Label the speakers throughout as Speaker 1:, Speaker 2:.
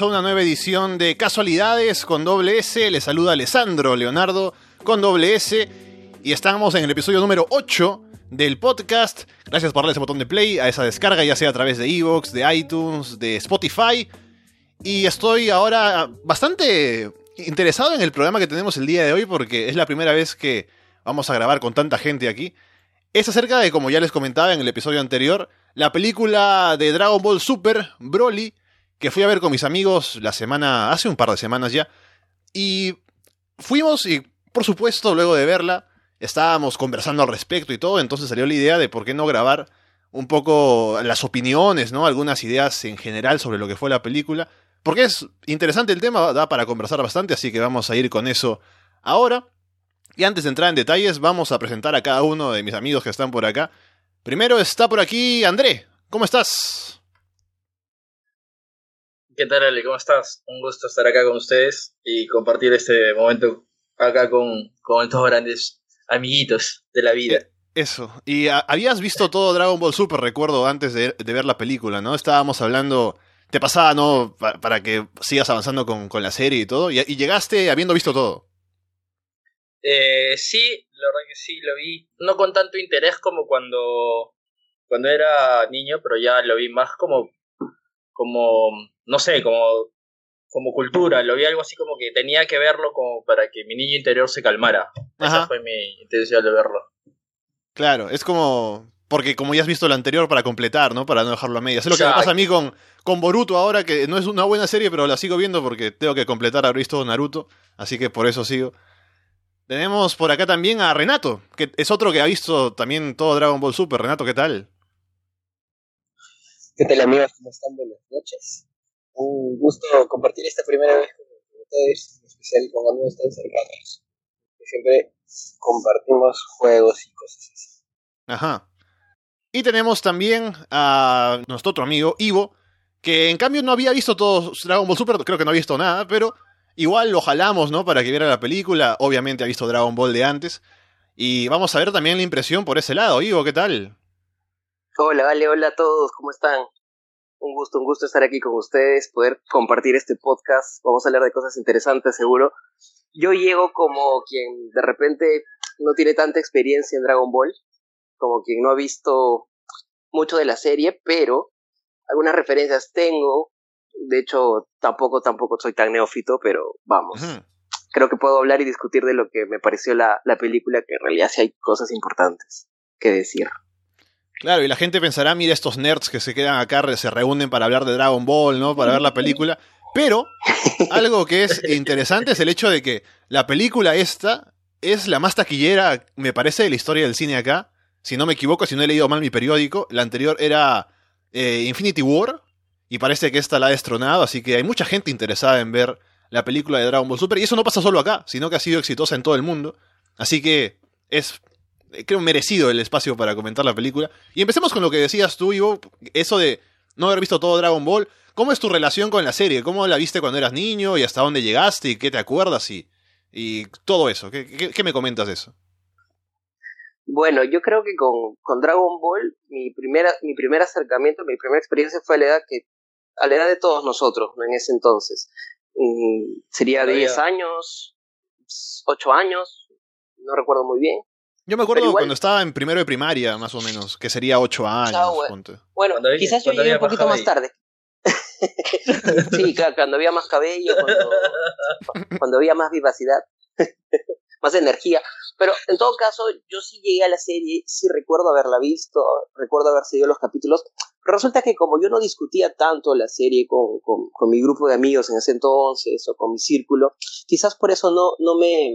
Speaker 1: A una nueva edición de Casualidades con doble S. Les saluda Alessandro Leonardo con doble S. Y estamos en el episodio número 8 del podcast. Gracias por darle ese botón de play a esa descarga, ya sea a través de Evox, de iTunes, de Spotify. Y estoy ahora bastante interesado en el programa que tenemos el día de hoy porque es la primera vez que vamos a grabar con tanta gente aquí. Es acerca de, como ya les comentaba en el episodio anterior, la película de Dragon Ball Super, Broly, que fui a ver con mis amigos la semana, hace un par de semanas ya. Y fuimos y, por supuesto, luego de verla, estábamos conversando al respecto y todo, entonces salió la idea de por qué no grabar un poco las opiniones, ¿no? Algunas ideas en general sobre lo que fue la película. Porque es interesante el tema, da para conversar bastante, así que vamos a ir con eso ahora. Y antes de entrar en detalles, vamos a presentar a cada uno de mis amigos que están por acá. Primero está por aquí André. ¿Cómo estás?
Speaker 2: ¿Qué tal, Ale? ¿Cómo estás? Un gusto estar acá con ustedes y compartir este momento acá con, con estos grandes amiguitos de la vida. Eh,
Speaker 1: eso. Y habías visto todo Dragon Ball Super, recuerdo, antes de, ver la película, ¿no? Estábamos hablando. Te pasaba, ¿no? Para, que sigas avanzando con, con, la serie y todo. y llegaste habiendo visto todo.
Speaker 2: Eh, sí, la verdad que sí, lo vi. No con tanto interés como cuando, cuando era niño, pero ya lo vi más como, como, no sé, como, como cultura. Lo vi algo así como que tenía que verlo como para que mi niño interior se calmara. Esa fue mi intención de verlo.
Speaker 1: Claro, es como, porque como ya has visto lo anterior para completar, ¿no? Para no dejarlo a medias. Es lo que me pasa a mí con, con Boruto ahora, que no es una buena serie, pero la sigo viendo porque tengo que completar haber visto Naruto, así que por eso sigo. Tenemos por acá también a Renato, que es otro que ha visto también todo Dragon Ball Super. Renato, ¿qué tal?
Speaker 3: ¿Qué tal amigos? ¿Cómo están? Buenas noches. Un gusto compartir esta primera vez con ustedes, en especial con amigos tan cercanos. Que siempre compartimos juegos y cosas así.
Speaker 1: Ajá. Y tenemos también a nuestro otro amigo, Ivo, que en cambio no había visto todo Dragon Ball Super, creo que no ha visto nada, pero Igual lo jalamos, ¿no? Para que viera la película. Obviamente ha visto Dragon Ball de antes. Y vamos a ver también la impresión por ese lado. Ivo, ¿qué tal?
Speaker 3: Hola, vale, hola a todos, ¿cómo están? Un gusto, un gusto estar aquí con ustedes, poder compartir este podcast. Vamos a hablar de cosas interesantes, seguro. Yo llego como quien de repente no tiene tanta experiencia en Dragon Ball, como quien no ha visto mucho de la serie, pero algunas referencias tengo, de hecho, tampoco, tampoco soy tan neófito, pero vamos. Creo que puedo hablar y discutir de lo que me pareció la, la película, que en realidad sí hay cosas importantes que decir.
Speaker 1: Claro, y la gente pensará, mira estos nerds que se quedan acá, se reúnen para hablar de Dragon Ball, ¿no? Para ver la película. Pero algo que es interesante es el hecho de que la película esta es la más taquillera, me parece, de la historia del cine acá. Si no me equivoco, si no he leído mal mi periódico, la anterior era eh, Infinity War, y parece que esta la ha destronado, así que hay mucha gente interesada en ver la película de Dragon Ball Super. Y eso no pasa solo acá, sino que ha sido exitosa en todo el mundo. Así que es, creo, merecido el espacio para comentar la película. Y empecemos con lo que decías tú, Ivo, eso de no haber visto todo Dragon Ball. ¿Cómo es tu relación con la serie? ¿Cómo la viste cuando eras niño y hasta dónde llegaste y qué te acuerdas y, y todo eso? ¿Qué, qué, me comentas de eso?
Speaker 3: Bueno, yo creo que con, con, Dragon Ball mi, primera, mi primer acercamiento, mi primera experiencia fue a la edad que a la edad de todos nosotros en ese entonces. Mm, sería de 10 años, 8 años, no recuerdo muy bien.
Speaker 1: Yo me acuerdo cuando estaba en primero de primaria, más o menos, que sería 8 años.
Speaker 3: bueno, quizás yo llegué un poquito más tarde. sí, cuando había más cabello, cuando, cuando había más vivacidad, más energía. Pero en todo caso, yo sí llegué a la serie, sí recuerdo haberla visto, recuerdo haber seguido los capítulos, resulta que como yo no discutía tanto la serie con, con, mi grupo de amigos en ese entonces o con mi círculo, quizás por eso no, no, me,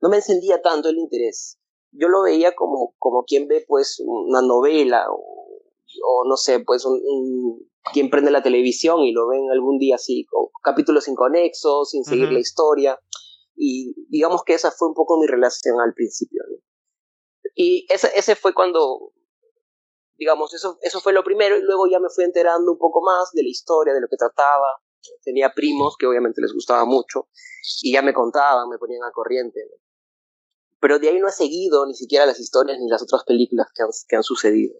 Speaker 3: no me encendía tanto el interés. Yo lo veía como, como quien ve pues una novela o, o no sé, pues un, quien prende la televisión y lo ven algún día así, con capítulos inconexos, sin seguir la historia. Y digamos que esa fue un poco mi relación al principio. Y ese, ese fue cuando digamos, eso, eso fue lo primero y luego ya me fui enterando un poco más de la historia, de lo que trataba. Tenía primos que obviamente les gustaba mucho y ya me contaban, me ponían a corriente. Pero de ahí no he seguido ni siquiera las historias ni las otras películas que han, que han sucedido.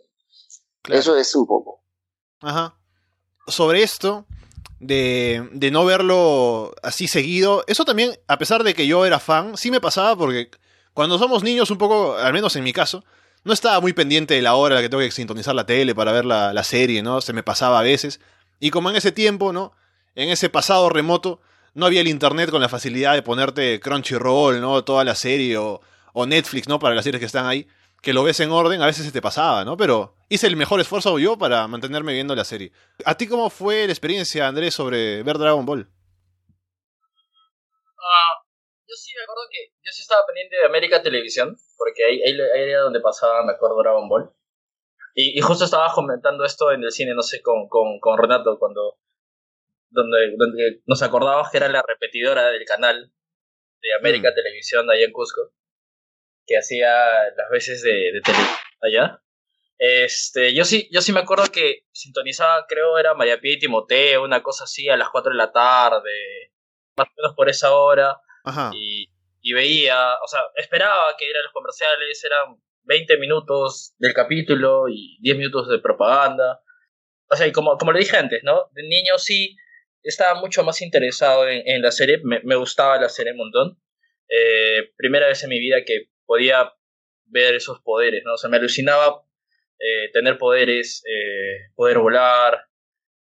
Speaker 3: Eso es un poco.
Speaker 1: Ajá. sobre esto, de, de no verlo así seguido, eso también, a pesar de que yo era fan, sí me pasaba porque cuando somos niños, un poco, al menos en mi caso, no estaba muy pendiente de la hora que tengo que sintonizar la tele para ver la, la, serie, ¿no? Se me pasaba a veces. Y como en ese tiempo, ¿no? En ese pasado remoto, no había el internet con la facilidad de ponerte Crunchyroll, ¿no? Toda la serie o, o Netflix, ¿no? Para las series que están ahí, que lo ves en orden, a veces se te pasaba, ¿no? Pero hice el mejor esfuerzo yo para mantenerme viendo la serie. ¿A ti cómo fue la experiencia, Andrés, sobre ver Dragon Ball?
Speaker 2: Uh, yo sí me acuerdo que yo sí estaba pendiente de América Televisión, porque ahí, ahí, ahí era donde pasaba, me acuerdo, Dragon Ball. Y, y, justo estaba comentando esto en el cine, no sé, con, con, con Renato, cuando donde, donde nos acordábamos que era la repetidora del canal de América mm. Televisión allá en Cusco, que hacía las veces de, de tele allá. Este, yo sí, yo sí me acuerdo que sintonizaba, creo era María Pía y Timoteo, una cosa así, a las 4 de la tarde, más o menos por esa hora.
Speaker 1: Ajá.
Speaker 2: Y, y veía, o sea, esperaba que eran los comerciales, eran 20 minutos del capítulo y 10 minutos de propaganda. O sea, y como, como le dije antes, ¿no? De niño sí estaba mucho más interesado en, en la serie, me, me, gustaba la serie un montón. Eh, primera vez en mi vida que podía ver esos poderes, ¿no? O sea, me alucinaba eh, tener poderes, eh, poder volar,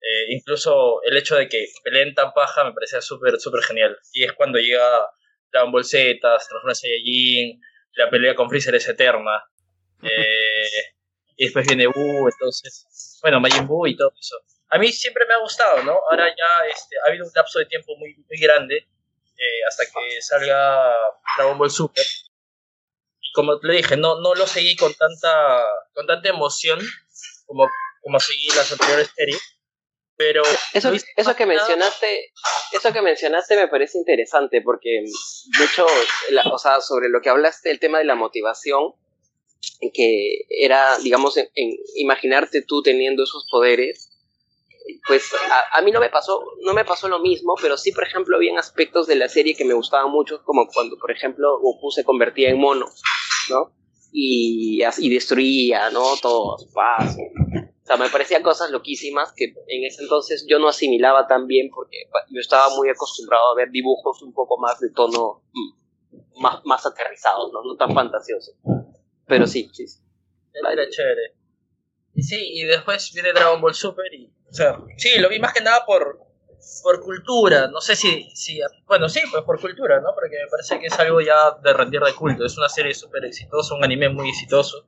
Speaker 2: eh, incluso el hecho de que peleen tan paja me parecía súper, súper genial. Y es cuando llega Dragon Ball Z, Transformers Saiyajin, la pelea con Freezer es eterna. Y después viene Buu, entonces, bueno, Majin Buu y todo eso. A mí siempre me ha gustado, ¿no? Ahora ya este, ha habido un lapso de tiempo muy, muy grande hasta que salga Dragon Ball Super. Como le dije, no, no lo seguí con tanta, con tanta emoción como, como seguí las anteriores series. Pero
Speaker 3: eso, eso que mencionaste, eso que mencionaste me parece interesante porque de hecho, la, o sea, sobre lo que hablaste, el tema de la motivación, que era, digamos, en, en imaginarte tú teniendo esos poderes, pues a, a, mí no me pasó no me pasó lo mismo pero sí por ejemplo había aspectos de la serie que me gustaban mucho como cuando por ejemplo Goku se convertía en mono y, y destruía no todo su paso o sea me parecían cosas loquísimas que en ese entonces yo no asimilaba tan bien porque yo estaba muy acostumbrado a ver dibujos un poco más de tono mm, más, más aterrizados no no tan fantasiosos. Pero sí sí, sí.
Speaker 2: Era chévere. Y sí y después viene Dragon Ball Super y o sea, sí, lo vi más que nada por, por cultura. No sé si, si. Bueno, sí, pues por cultura, ¿no? Porque me parece que es algo ya de rendir de culto. Es una serie súper exitosa, un anime muy exitoso.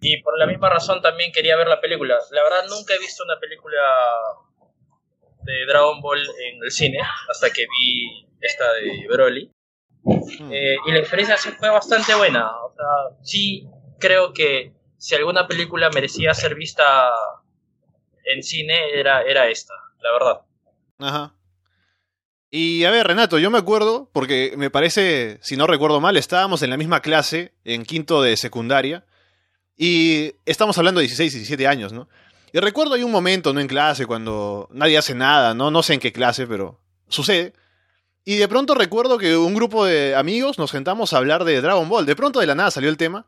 Speaker 2: Y por la misma razón también quería ver la película. La verdad, nunca he visto una película de Dragon Ball en el cine hasta que vi esta de Broly. Eh, y la experiencia fue bastante buena. O sea, sí creo que si alguna película merecía ser vista en cine era, era esta, la verdad.
Speaker 1: Ajá. Y a ver, Renato, yo me acuerdo, porque me parece, si no recuerdo mal, estábamos en la misma clase, en quinto de secundaria, y estamos hablando de 16, 17 años, ¿no? Y recuerdo hay un momento, ¿no? En clase, cuando nadie hace nada, ¿no? No sé en qué clase, pero sucede. Y de pronto recuerdo que un grupo de amigos nos sentamos a hablar de Dragon Ball. De pronto de la nada salió el tema,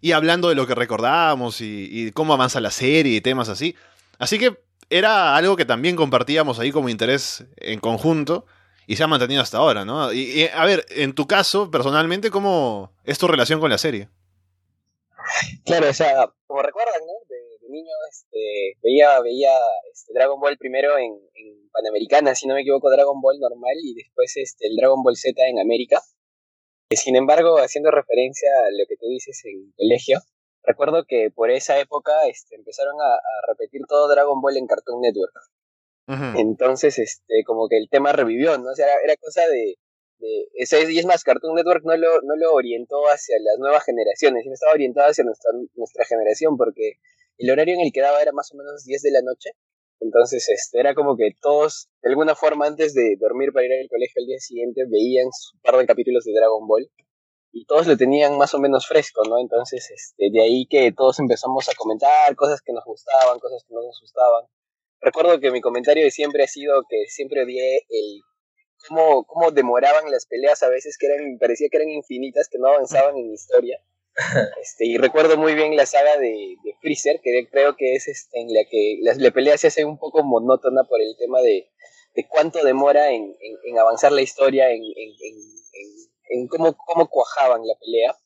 Speaker 1: y hablando de lo que recordábamos y, y cómo avanza la serie y temas así. Así que era algo que también compartíamos ahí como interés en conjunto y se ha mantenido hasta ahora, ¿no? Y, a ver, en tu caso, personalmente, ¿cómo es tu relación con la serie?
Speaker 4: Claro, o sea, como recuerdan, ¿no? De, niño este, veía, veía este, Dragon Ball primero en, en, Panamericana, si no me equivoco, Dragon Ball normal y después este, el Dragon Ball Z en América. Sin embargo, haciendo referencia a lo que tú dices en colegio, recuerdo que por esa época este, empezaron a, a, repetir todo Dragon Ball en Cartoon Network. Uh -huh. Entonces, este, como que el tema revivió, ¿no? O sea, era, era cosa de, de ese, y es más, Cartoon Network no lo, no lo orientó hacia las nuevas generaciones, sino estaba orientado hacia nuestra, nuestra generación, porque el horario en el que daba era más o menos 10 de la noche. Entonces, este, era como que todos, de alguna forma, antes de dormir para ir al colegio al día siguiente, veían un par de capítulos de Dragon Ball y todos lo tenían más o menos fresco, ¿no? Entonces, este, de ahí que todos empezamos a comentar cosas que nos gustaban, cosas que no nos gustaban. Recuerdo que mi comentario de siempre ha sido que siempre odié el cómo, cómo demoraban las peleas a veces, que eran, parecía que eran infinitas, que no avanzaban en historia. Este, y recuerdo muy bien la saga de, de Freezer, que creo que es este, en la que la, la, pelea se hace un poco monótona por el tema de, de cuánto demora en, en, en, avanzar la historia, en, en cómo, cómo cuajaban la pelea.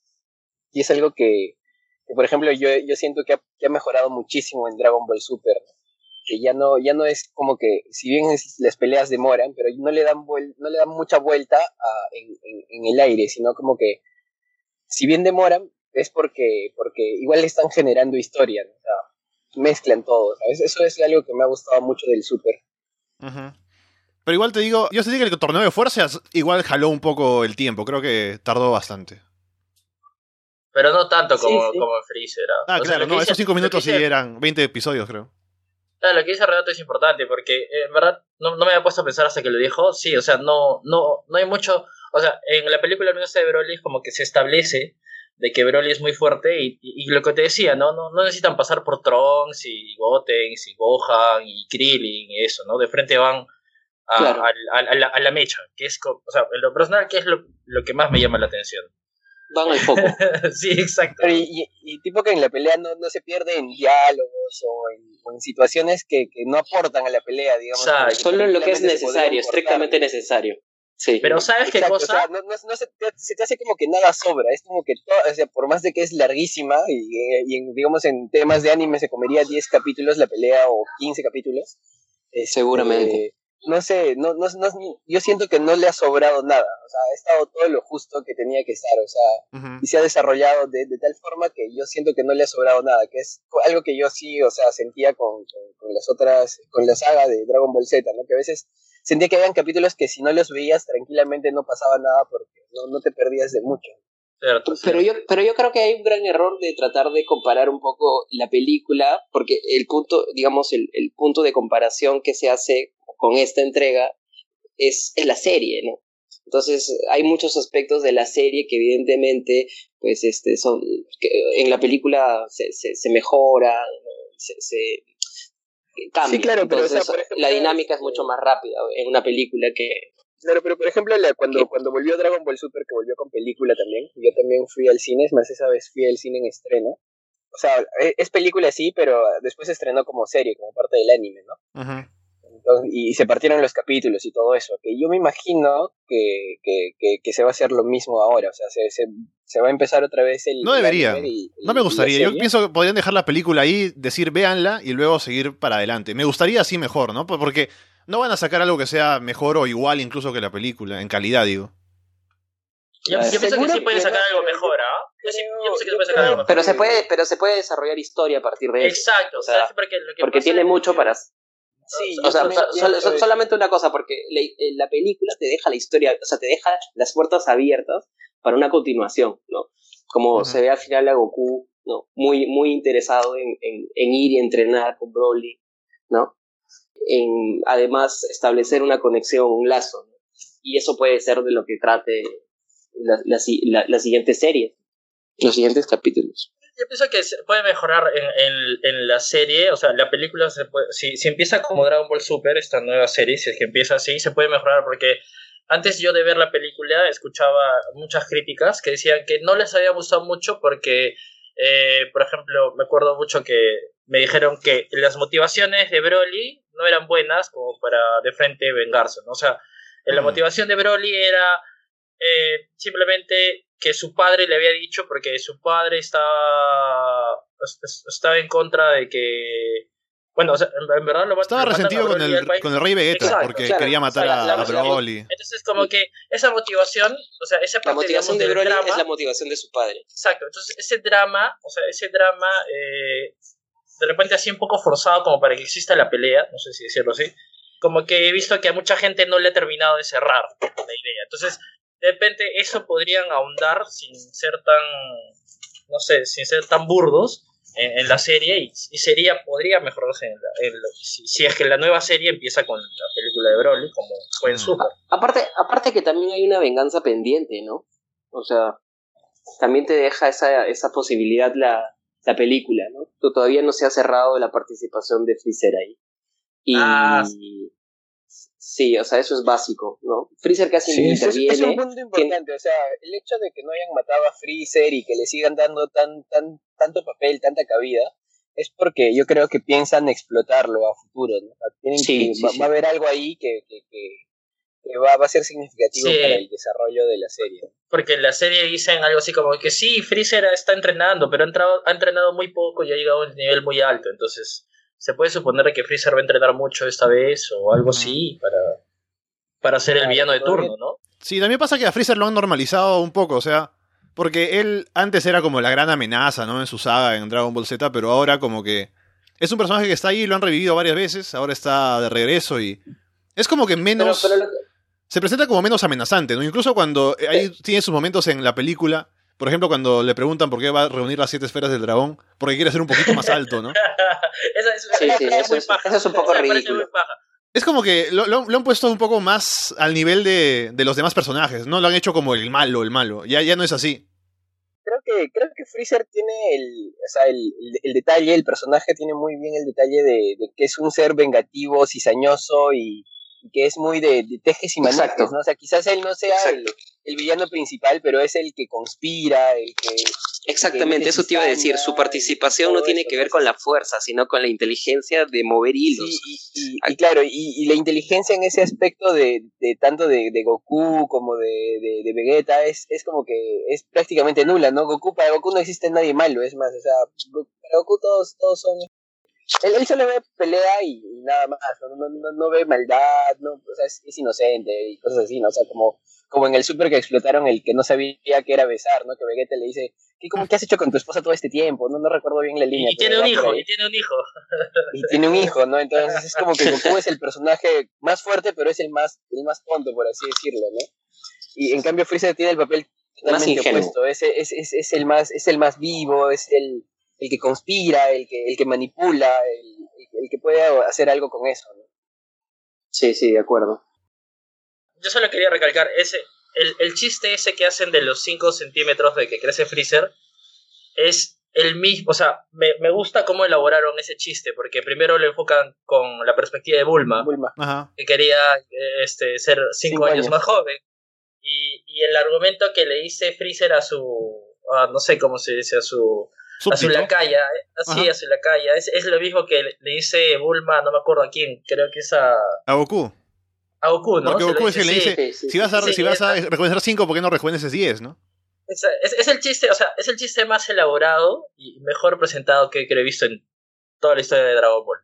Speaker 4: Y es algo que, que por ejemplo, yo, yo siento que ha, ha, mejorado muchísimo en Dragon Ball Super. que ya no, ya no es como que, si bien las peleas demoran, pero no le dan, vuel, no le dan mucha vuelta en, en, en, el aire, sino como que, si bien demoran, es porque, porque igual están generando historia, mezclan todo. Eso es algo que me ha gustado mucho del Super.
Speaker 1: Pero igual te digo, yo sentí que el torneo de fuerzas igual jaló un poco el tiempo, creo que tardó bastante.
Speaker 2: Pero no tanto como, sí, sí. como Freezer. ¿no?
Speaker 1: Ah, o claro, sea, no, esos cinco minutos sí eran 20 episodios, creo.
Speaker 2: Claro, lo que dice Renato es importante porque eh, en verdad no, no, me había puesto a pensar hasta que lo dijo. Sí, o sea, no, no, no hay mucho. O sea, en la película de Broly es como que se establece de que Broly es muy fuerte y, y, y, lo que te decía, ¿no? No, no necesitan pasar por Trunks y Gotenks y Gohan y Krillin y eso, ¿no? De frente van a, claro. a, a, a, la, a la, mecha, que es, o sea, en lo personal, que es lo, lo que más me llama la atención
Speaker 3: van al foco.
Speaker 2: sí, exacto.
Speaker 4: Pero y, y, y, tipo que en la pelea no, no se pierde en diálogos o en, o en situaciones que, que, no aportan a la pelea, digamos.
Speaker 3: Exacto. Solo en lo que es necesario, estrictamente necesario. Sí.
Speaker 2: Pero ¿sabes qué cosa?
Speaker 4: O sea, no, no, no se, te, se, te, hace como que nada sobra, es como que todo, o sea, por más de que es larguísima y, y en, digamos en temas de anime se comería 10 capítulos la pelea o 15 capítulos.
Speaker 3: Este, Seguramente
Speaker 4: no sé, no, no, no, yo siento que no le ha sobrado nada, o sea, ha estado todo lo justo que tenía que estar, o sea, uh -huh. y se ha desarrollado de, de, tal forma que yo siento que no le ha sobrado nada, que es algo que yo sí, o sea, sentía con, con, con las otras, con la saga de Dragon Ball Z, ¿no? Que a veces sentía que habían capítulos que si no los veías tranquilamente no pasaba nada porque no, no te perdías de mucho.
Speaker 3: Cierto, pero yo pero yo creo que hay un gran error de tratar de comparar un poco la película porque el punto digamos el, el punto de comparación que se hace con esta entrega es, es la serie, ¿no? Entonces hay muchos aspectos de la serie que evidentemente pues este son que en la película se, se, se mejora, se, se cambia.
Speaker 4: Sí, claro,
Speaker 3: Entonces,
Speaker 4: pero o sea, por ejemplo,
Speaker 3: la dinámica es mucho más rápida en una película que
Speaker 4: Claro, pero por ejemplo, la, cuando, cuando volvió Dragon Ball Super, que volvió con película también, yo también fui al cine, es más, esa vez fui al cine en estreno. O sea, es, es película sí, pero después se estrenó como serie, como parte del anime, ¿no?
Speaker 1: -huh.
Speaker 4: Entonces, y se partieron los capítulos y todo eso. Que yo me imagino que, que, que, que se va a hacer lo mismo ahora. O sea, se, se, se va a empezar otra vez el.
Speaker 1: No debería. Y, y, no me gustaría. Yo pienso que podrían dejar la película ahí, decir véanla y luego seguir para adelante. Me gustaría así mejor, ¿no? Porque no van a sacar algo que sea mejor o igual incluso que la película, en calidad, digo.
Speaker 2: Yo, yo pienso que sí pueden sacar algo mejor, ¿ah? ¿eh? Yo sí yo que se puede sacar algo mejor.
Speaker 3: Pero se puede, pero se puede desarrollar historia a partir de
Speaker 2: eso. Exacto,
Speaker 3: o sea,
Speaker 2: porque, lo que
Speaker 3: porque tiene mucho para
Speaker 2: Sí,
Speaker 3: o sea, so, so, solamente una cosa, porque la, la, película te deja la historia, o sea, te deja las puertas abiertas para una continuación, ¿no? Como uh -huh. se ve al final a Goku, ¿no? Muy, muy interesado en, en, en ir y entrenar con Broly, ¿no? En, además, establecer una conexión, un lazo, ¿no? Y eso puede ser de lo que trate la, la, la, la siguiente serie, los siguientes capítulos
Speaker 2: yo pienso que se puede mejorar en, en, en, la serie, o sea, la película, se puede, si, si empieza como Dragon Ball Super, esta nueva serie, si es que empieza así, se puede mejorar porque antes yo de ver la película escuchaba muchas críticas que decían que no les había gustado mucho porque, eh, por ejemplo, me acuerdo mucho que me dijeron que las motivaciones de Broly no eran buenas como para de frente vengarse, ¿no? O sea, la motivación de Broly era eh, simplemente que su padre le había dicho porque su padre estaba estaba en contra de que bueno, o sea, en, verdad lo
Speaker 1: Estaba resentido con el, con el rey Vegeta Exacto, porque claro, quería matar o sea, la, a, a Broly.
Speaker 2: Entonces, como que esa motivación, o sea, esa parte,
Speaker 3: La motivación
Speaker 2: digamos,
Speaker 3: de Broly
Speaker 2: drama,
Speaker 3: es la motivación de su padre.
Speaker 2: Exacto, entonces ese drama, o sea, ese drama, eh, de repente así un poco forzado como para que exista la pelea, no sé si decirlo así, como que he visto que a mucha gente no le ha terminado de cerrar la idea. Entonces, de repente eso podrían ahondar sin ser tan, no sé, sin ser tan burdos en, en la serie y, y, sería, podría mejorarse en la, en lo, si, si, es que la nueva serie empieza con la película de Broly como fue en Super.
Speaker 3: A, aparte, aparte que también hay una venganza pendiente, ¿no? O sea, también te deja esa, esa posibilidad la, la película, ¿no? Todavía no se ha cerrado la participación de Freezer ahí. Y,
Speaker 2: ah,
Speaker 3: Sí, o sea, eso es básico, ¿no? Freezer casi
Speaker 4: Sí,
Speaker 3: ni
Speaker 4: eso es,
Speaker 3: interviene.
Speaker 4: es un punto importante, o sea, el hecho de que no hayan matado a Freezer y que le sigan dando tan, tan, tanto papel, tanta cabida, es porque yo creo que piensan explotarlo a futuro, ¿no? Tienen
Speaker 3: Sí,
Speaker 4: que,
Speaker 3: sí,
Speaker 4: va,
Speaker 3: sí.
Speaker 4: va a haber algo ahí que, que, que, que va, va a ser significativo
Speaker 2: Sí.
Speaker 4: para el desarrollo de la serie.
Speaker 2: Porque en la serie dicen algo así como que sí, Freezer está entrenando, pero ha, entrado- ha entrenado muy poco y ha llegado a un nivel muy alto. Entonces, se puede suponer que Freezer va a entrenar mucho esta vez o algo así para, para ser el villano de turno, ¿no?
Speaker 1: Sí, también pasa que a Freezer lo han normalizado un poco, o sea, porque él antes era como la gran amenaza, ¿no? En su saga en Dragon Ball Z, pero ahora como que es un personaje que está ahí, lo han revivido varias veces, ahora está de regreso y es como que menos...
Speaker 3: pero lo-
Speaker 1: se presenta como menos amenazante, ¿no? Incluso cuando eh, ahí tiene sus momentos en la película, por ejemplo, cuando le preguntan por qué va a reunir las siete esferas del dragón, porque quiere ser un poquito más alto, ¿no?
Speaker 2: Esa es,
Speaker 3: Sí, sí,
Speaker 2: es
Speaker 3: eso
Speaker 2: muy
Speaker 3: es- eso es un poco ridículo.
Speaker 1: Es como que lo, lo- lo han puesto un poco más al nivel de, de los demás personajes, ¿no? Lo han hecho como el malo, el malo. Ya, ya no es así.
Speaker 4: Creo que, creo que Freezer tiene el, o sea, el, el- el detalle, el personaje tiene muy bien el detalle de, de que es un ser vengativo, cizañoso y que es muy de, de tejes y manejes. ¿no? O sea, quizás él no sea el, villano principal, pero es el que conspira, el que...
Speaker 3: Exactamente, eso te iba a decir. Su participación no tiene que ver con la fuerza, sino con la inteligencia de mover hilos.
Speaker 4: Sí, y, y- y claro, y, y la inteligencia en ese aspecto de, de tanto de, de Goku como de, de, Vegeta es, es como que es prácticamente nula, ¿no? Goku, para Goku no existe nadie malo, es más, o sea, para Goku todos, todos son... Él, él solo ve pelea y, y nada más, no, no, no, no ve maldad, no, o sea, es, es inocente y cosas así, ¿no? O sea, como, como en el super que explotaron el que no sabía que era besar, ¿no? Que Vegeta le dice, ¿qué, cómo, ¿qué has hecho con tu esposa todo este tiempo? No, no recuerdo bien la línea.
Speaker 2: Y, tiene un hijo, y tiene un hijo.
Speaker 4: y tiene un hijo, ¿no? Entonces es como que Goku es el personaje más fuerte, pero es el más, el más tonto, por así decirlo, ¿no? Y en cambio Freezer tiene el papel
Speaker 3: Más
Speaker 4: totalmente opuesto, es, es, es, es el más, es el más vivo, es el, el que conspira, el que, el que manipula, el, el- el que puede hacer algo con eso, ¿no?
Speaker 3: Sí, sí, de acuerdo.
Speaker 2: Yo solo quería recalcar, ese, el, el chiste ese que hacen de los 5 centímetros de que crece Freezer es el mismo, o sea, me, me gusta cómo elaboraron ese chiste, porque primero lo enfocan con la perspectiva de Bulma,
Speaker 4: Bulma.
Speaker 1: Ajá.
Speaker 2: que quería este, ser 5
Speaker 4: Cinco
Speaker 2: años,
Speaker 4: años.
Speaker 2: más joven, y, y el argumento que le dice Freezer a su, a, no sé cómo se dice, a su, a su
Speaker 1: Súbdito.
Speaker 2: lacaya, eh, así,
Speaker 1: Ajá.
Speaker 2: a su lacaya, es, es lo mismo que le, dice Bulma, no me acuerdo a quién, creo que es a,
Speaker 1: A Goku.
Speaker 2: a Goku, ¿no?
Speaker 1: Porque Goku es el que le dice,
Speaker 3: Sí, sí,
Speaker 1: si vas a,
Speaker 2: sí,
Speaker 1: si vas a rejuvenecer 5, ¿por qué no rejuveneces 10, no?
Speaker 2: Es, es, es el chiste, o sea, es el chiste más elaborado y mejor presentado que, que he visto en toda la historia de Dragon Ball.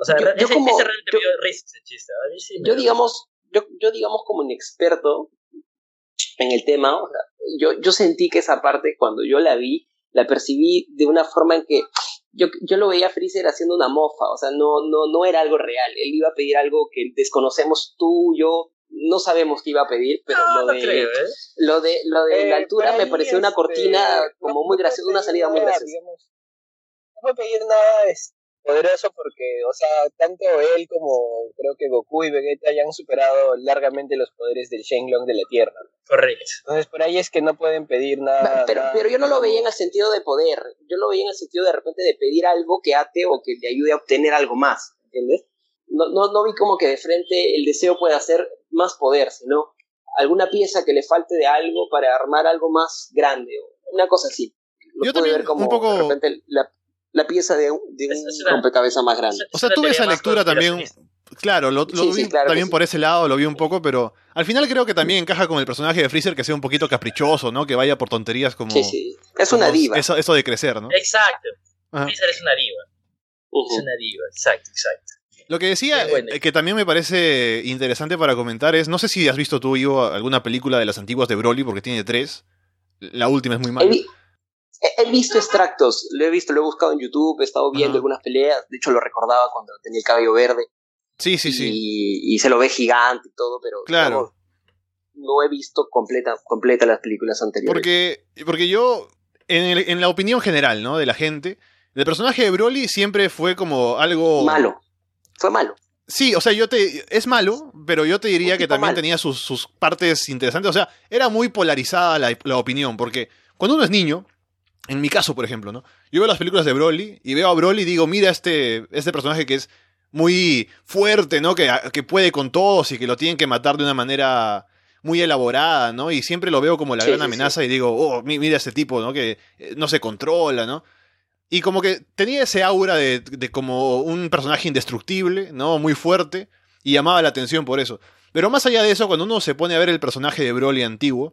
Speaker 2: O sea,
Speaker 3: Yo- yo
Speaker 2: ese,
Speaker 3: como-
Speaker 2: ese realmente
Speaker 3: yo-
Speaker 2: me dio risa ese chiste. A mí sí me
Speaker 3: yo digamos, yo, yo digamos como un experto en el tema, o sea, yo, yo sentí que esa parte cuando yo la vi, la percibí de una forma en que yo, yo lo veía a Freezer haciendo una mofa, o sea, no, no, no era algo real, él iba a pedir algo que desconocemos tú, yo, no sabemos qué iba a pedir, pero
Speaker 2: no,
Speaker 3: lo,
Speaker 2: no
Speaker 3: de,
Speaker 2: creo, ¿eh?
Speaker 3: lo de lo de la
Speaker 4: Eh,
Speaker 3: altura me pareció una
Speaker 4: este,
Speaker 3: cortina como
Speaker 4: no
Speaker 3: muy graciosa, una salida muy graciosa.
Speaker 4: digamos, no puede pedir nada es, poderoso porque, o sea, tanto él como creo que Goku y Vegeta ya han superado largamente los poderes del Shenlong de la Tierra.
Speaker 2: Correcto.
Speaker 4: Entonces por ahí es que no pueden pedir nada.
Speaker 3: Pero,
Speaker 4: nada-
Speaker 3: pero yo no lo veía en el sentido de poder, yo lo veía en el sentido de repente de pedir algo que ate o que te ayude a obtener algo más, ¿entiendes? No, no, no vi como que de frente el deseo pueda hacer más poder, sino alguna pieza que le falte de algo para armar algo más grande, o una cosa así. Lo
Speaker 1: Yo también
Speaker 3: ver como
Speaker 1: un poco-
Speaker 3: de repente la, la pieza de un, de un
Speaker 2: Es- es una-
Speaker 3: rompecabezas más grande.
Speaker 1: O sea, tuve esa lectura también. Claro, lo, lo
Speaker 3: Sí,
Speaker 1: vi
Speaker 3: sí, claro que
Speaker 1: también
Speaker 3: sí.
Speaker 1: por ese lado, lo vi un poco, pero al final creo que también encaja con el personaje de Freezer que sea un poquito caprichoso, ¿no? Que vaya por tonterías como.
Speaker 3: Sí, sí. Es una diva.
Speaker 1: Eso, eso de crecer, ¿no?
Speaker 2: Exacto.
Speaker 1: Ajá.
Speaker 2: Freezer es una diva. Es una diva, exacto, exacto.
Speaker 1: Lo que decía,
Speaker 2: bueno.
Speaker 1: eh, que también me parece interesante para comentar es, no sé si has visto tú, Ivo, alguna película de las antiguas de Broly, porque tiene tres. La última es muy mala.
Speaker 3: vi- he- he visto extractos, lo he visto, lo he buscado en YouTube, he estado viendo algunas peleas, de hecho lo recordaba cuando tenía el cabello verde
Speaker 1: Sí, sí, sí.
Speaker 3: y, se lo ve gigante y todo, pero
Speaker 1: Claro.
Speaker 3: digamos, no he visto completa, completa las películas anteriores.
Speaker 1: Porque, porque yo, en, el- en la opinión general, ¿no? De la gente, el personaje de Broly siempre fue como algo...
Speaker 3: Malo, fue malo.
Speaker 1: Sí, o sea, yo te. Es malo, pero yo te diría que también tenía sus, sus partes interesantes. O sea, era muy polarizada la, la opinión, porque cuando uno es niño, en mi caso, por ejemplo, ¿no? Yo veo las películas de Broly y veo a Broly y digo, mira este, este personaje que es muy fuerte, ¿no? Que, que puede con todos y que lo tienen que matar de una manera muy elaborada, ¿no? Y siempre lo veo como la
Speaker 3: Sí,
Speaker 1: gran
Speaker 3: sí,
Speaker 1: amenaza y digo, oh, mi- mira ese tipo, ¿no? Que eh, no se controla, ¿no? Y como que tenía ese aura de, de como un personaje indestructible, ¿no? Muy fuerte y llamaba la atención por eso. Pero más allá de eso, cuando uno se pone a ver el personaje de Broly antiguo,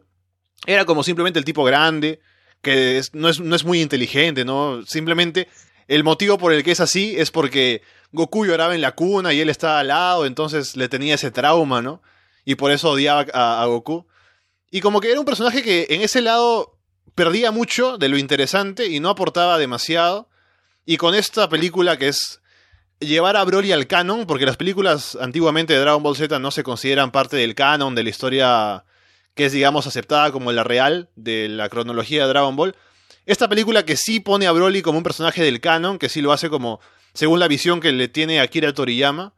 Speaker 1: era como simplemente el tipo grande, que no, es, no es muy inteligente, ¿no? Simplemente el motivo por el que es así es porque Goku lloraba en la cuna y él estaba al lado, entonces le tenía ese trauma, ¿no? Y por eso odiaba a, a Goku. Y como que era un personaje que en ese lado perdía mucho de lo interesante y no aportaba demasiado. Y con esta película que es llevar a Broly al canon, porque las películas antiguamente de Dragon Ball Z no se consideran parte del canon, de la historia que es, digamos, aceptada como la real de la cronología de Dragon Ball. Esta película que sí pone a Broly como un personaje del canon, que sí lo hace como según la visión que le tiene Akira Toriyama,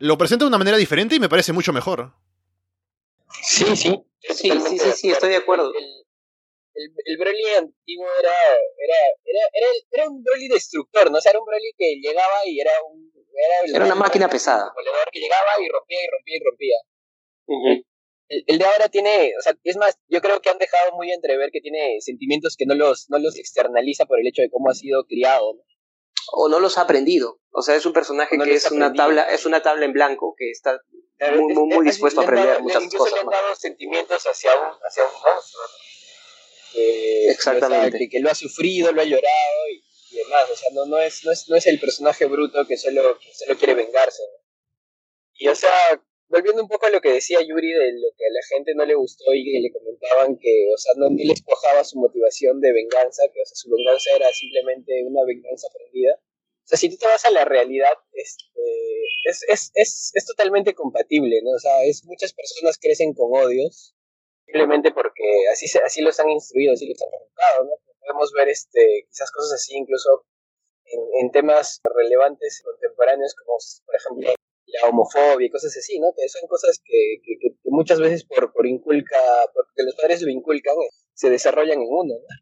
Speaker 1: lo presenta de una manera diferente y me parece mucho mejor.
Speaker 4: Sí, sí.
Speaker 3: Sí, sí, sí, sí, estoy de acuerdo.
Speaker 4: El, el, el Broly antiguo era, era, era, era, era un Broly destructor, ¿no? O sea, era un Broly que llegaba y era un... Era,
Speaker 3: una máquina pesada.
Speaker 4: un que llegaba y rompía y rompía y rompía.
Speaker 3: Ujú.
Speaker 4: El, el de ahora tiene, o sea, es más, yo creo que han dejado muy entrever que tiene sentimientos que no los, no los externaliza por el hecho de cómo ha sido criado, ¿no?
Speaker 3: O no los ha aprendido. O sea, es un personaje
Speaker 4: No
Speaker 3: que es una tabla, es una tabla en blanco que está
Speaker 4: Claro,
Speaker 3: muy,
Speaker 4: es-
Speaker 3: muy, muy
Speaker 4: es-
Speaker 3: dispuesto a aprender
Speaker 4: dado-
Speaker 3: muchas
Speaker 4: incluso
Speaker 3: cosas.
Speaker 4: le han dado sentimientos hacia un, hacia un monstruo. Que,
Speaker 3: Exactamente.
Speaker 4: que, que lo ha sufrido, lo ha llorado y, y demás. O sea, no, no, es, no, es, no es el personaje bruto que solo, que solo quiere vengarse. ¿no? Y o sea, volviendo un poco a lo que decía Yuri de lo que a la gente no le gustó y que le comentaban que, o sea, no él despojaba su motivación de venganza, que o sea, su venganza era simplemente una venganza aprendida. O sea, si tú te vas a la realidad, este, es, es, es, es totalmente compatible, ¿no? O sea, es, muchas personas crecen con odios simplemente porque así, se, así los han instruido, así los han educado, ¿no? Podemos ver este, quizás cosas así incluso en temas relevantes contemporáneos como, por ejemplo, la homofobia y cosas así, ¿no? Que son cosas que, que, que muchas veces por, por inculca, porque los padres lo inculcan, se desarrollan en uno, ¿no?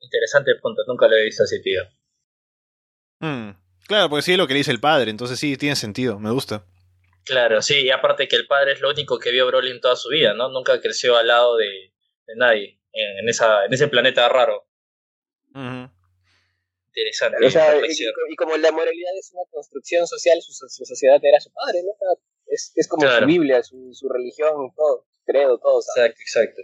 Speaker 2: Interesante punto, nunca lo he visto así, tío.
Speaker 1: Mm, Claro, porque sí es lo que le dice el padre, entonces sí, tiene sentido, me gusta.
Speaker 2: Claro, sí, y aparte que el padre es lo único que vio a Broly en toda su vida, ¿no? Nunca creció al lado de, de nadie en, en esa, en ese planeta raro.
Speaker 1: Ujú.
Speaker 2: Interesante.
Speaker 4: O sea, y, como la moralidad es una construcción social, su, su sociedad era su padre, ¿no? Es, es como
Speaker 2: Claro.
Speaker 4: su Biblia, su, su religión, todo, su credo, todo. ¿sabes?
Speaker 2: Exacto, exacto.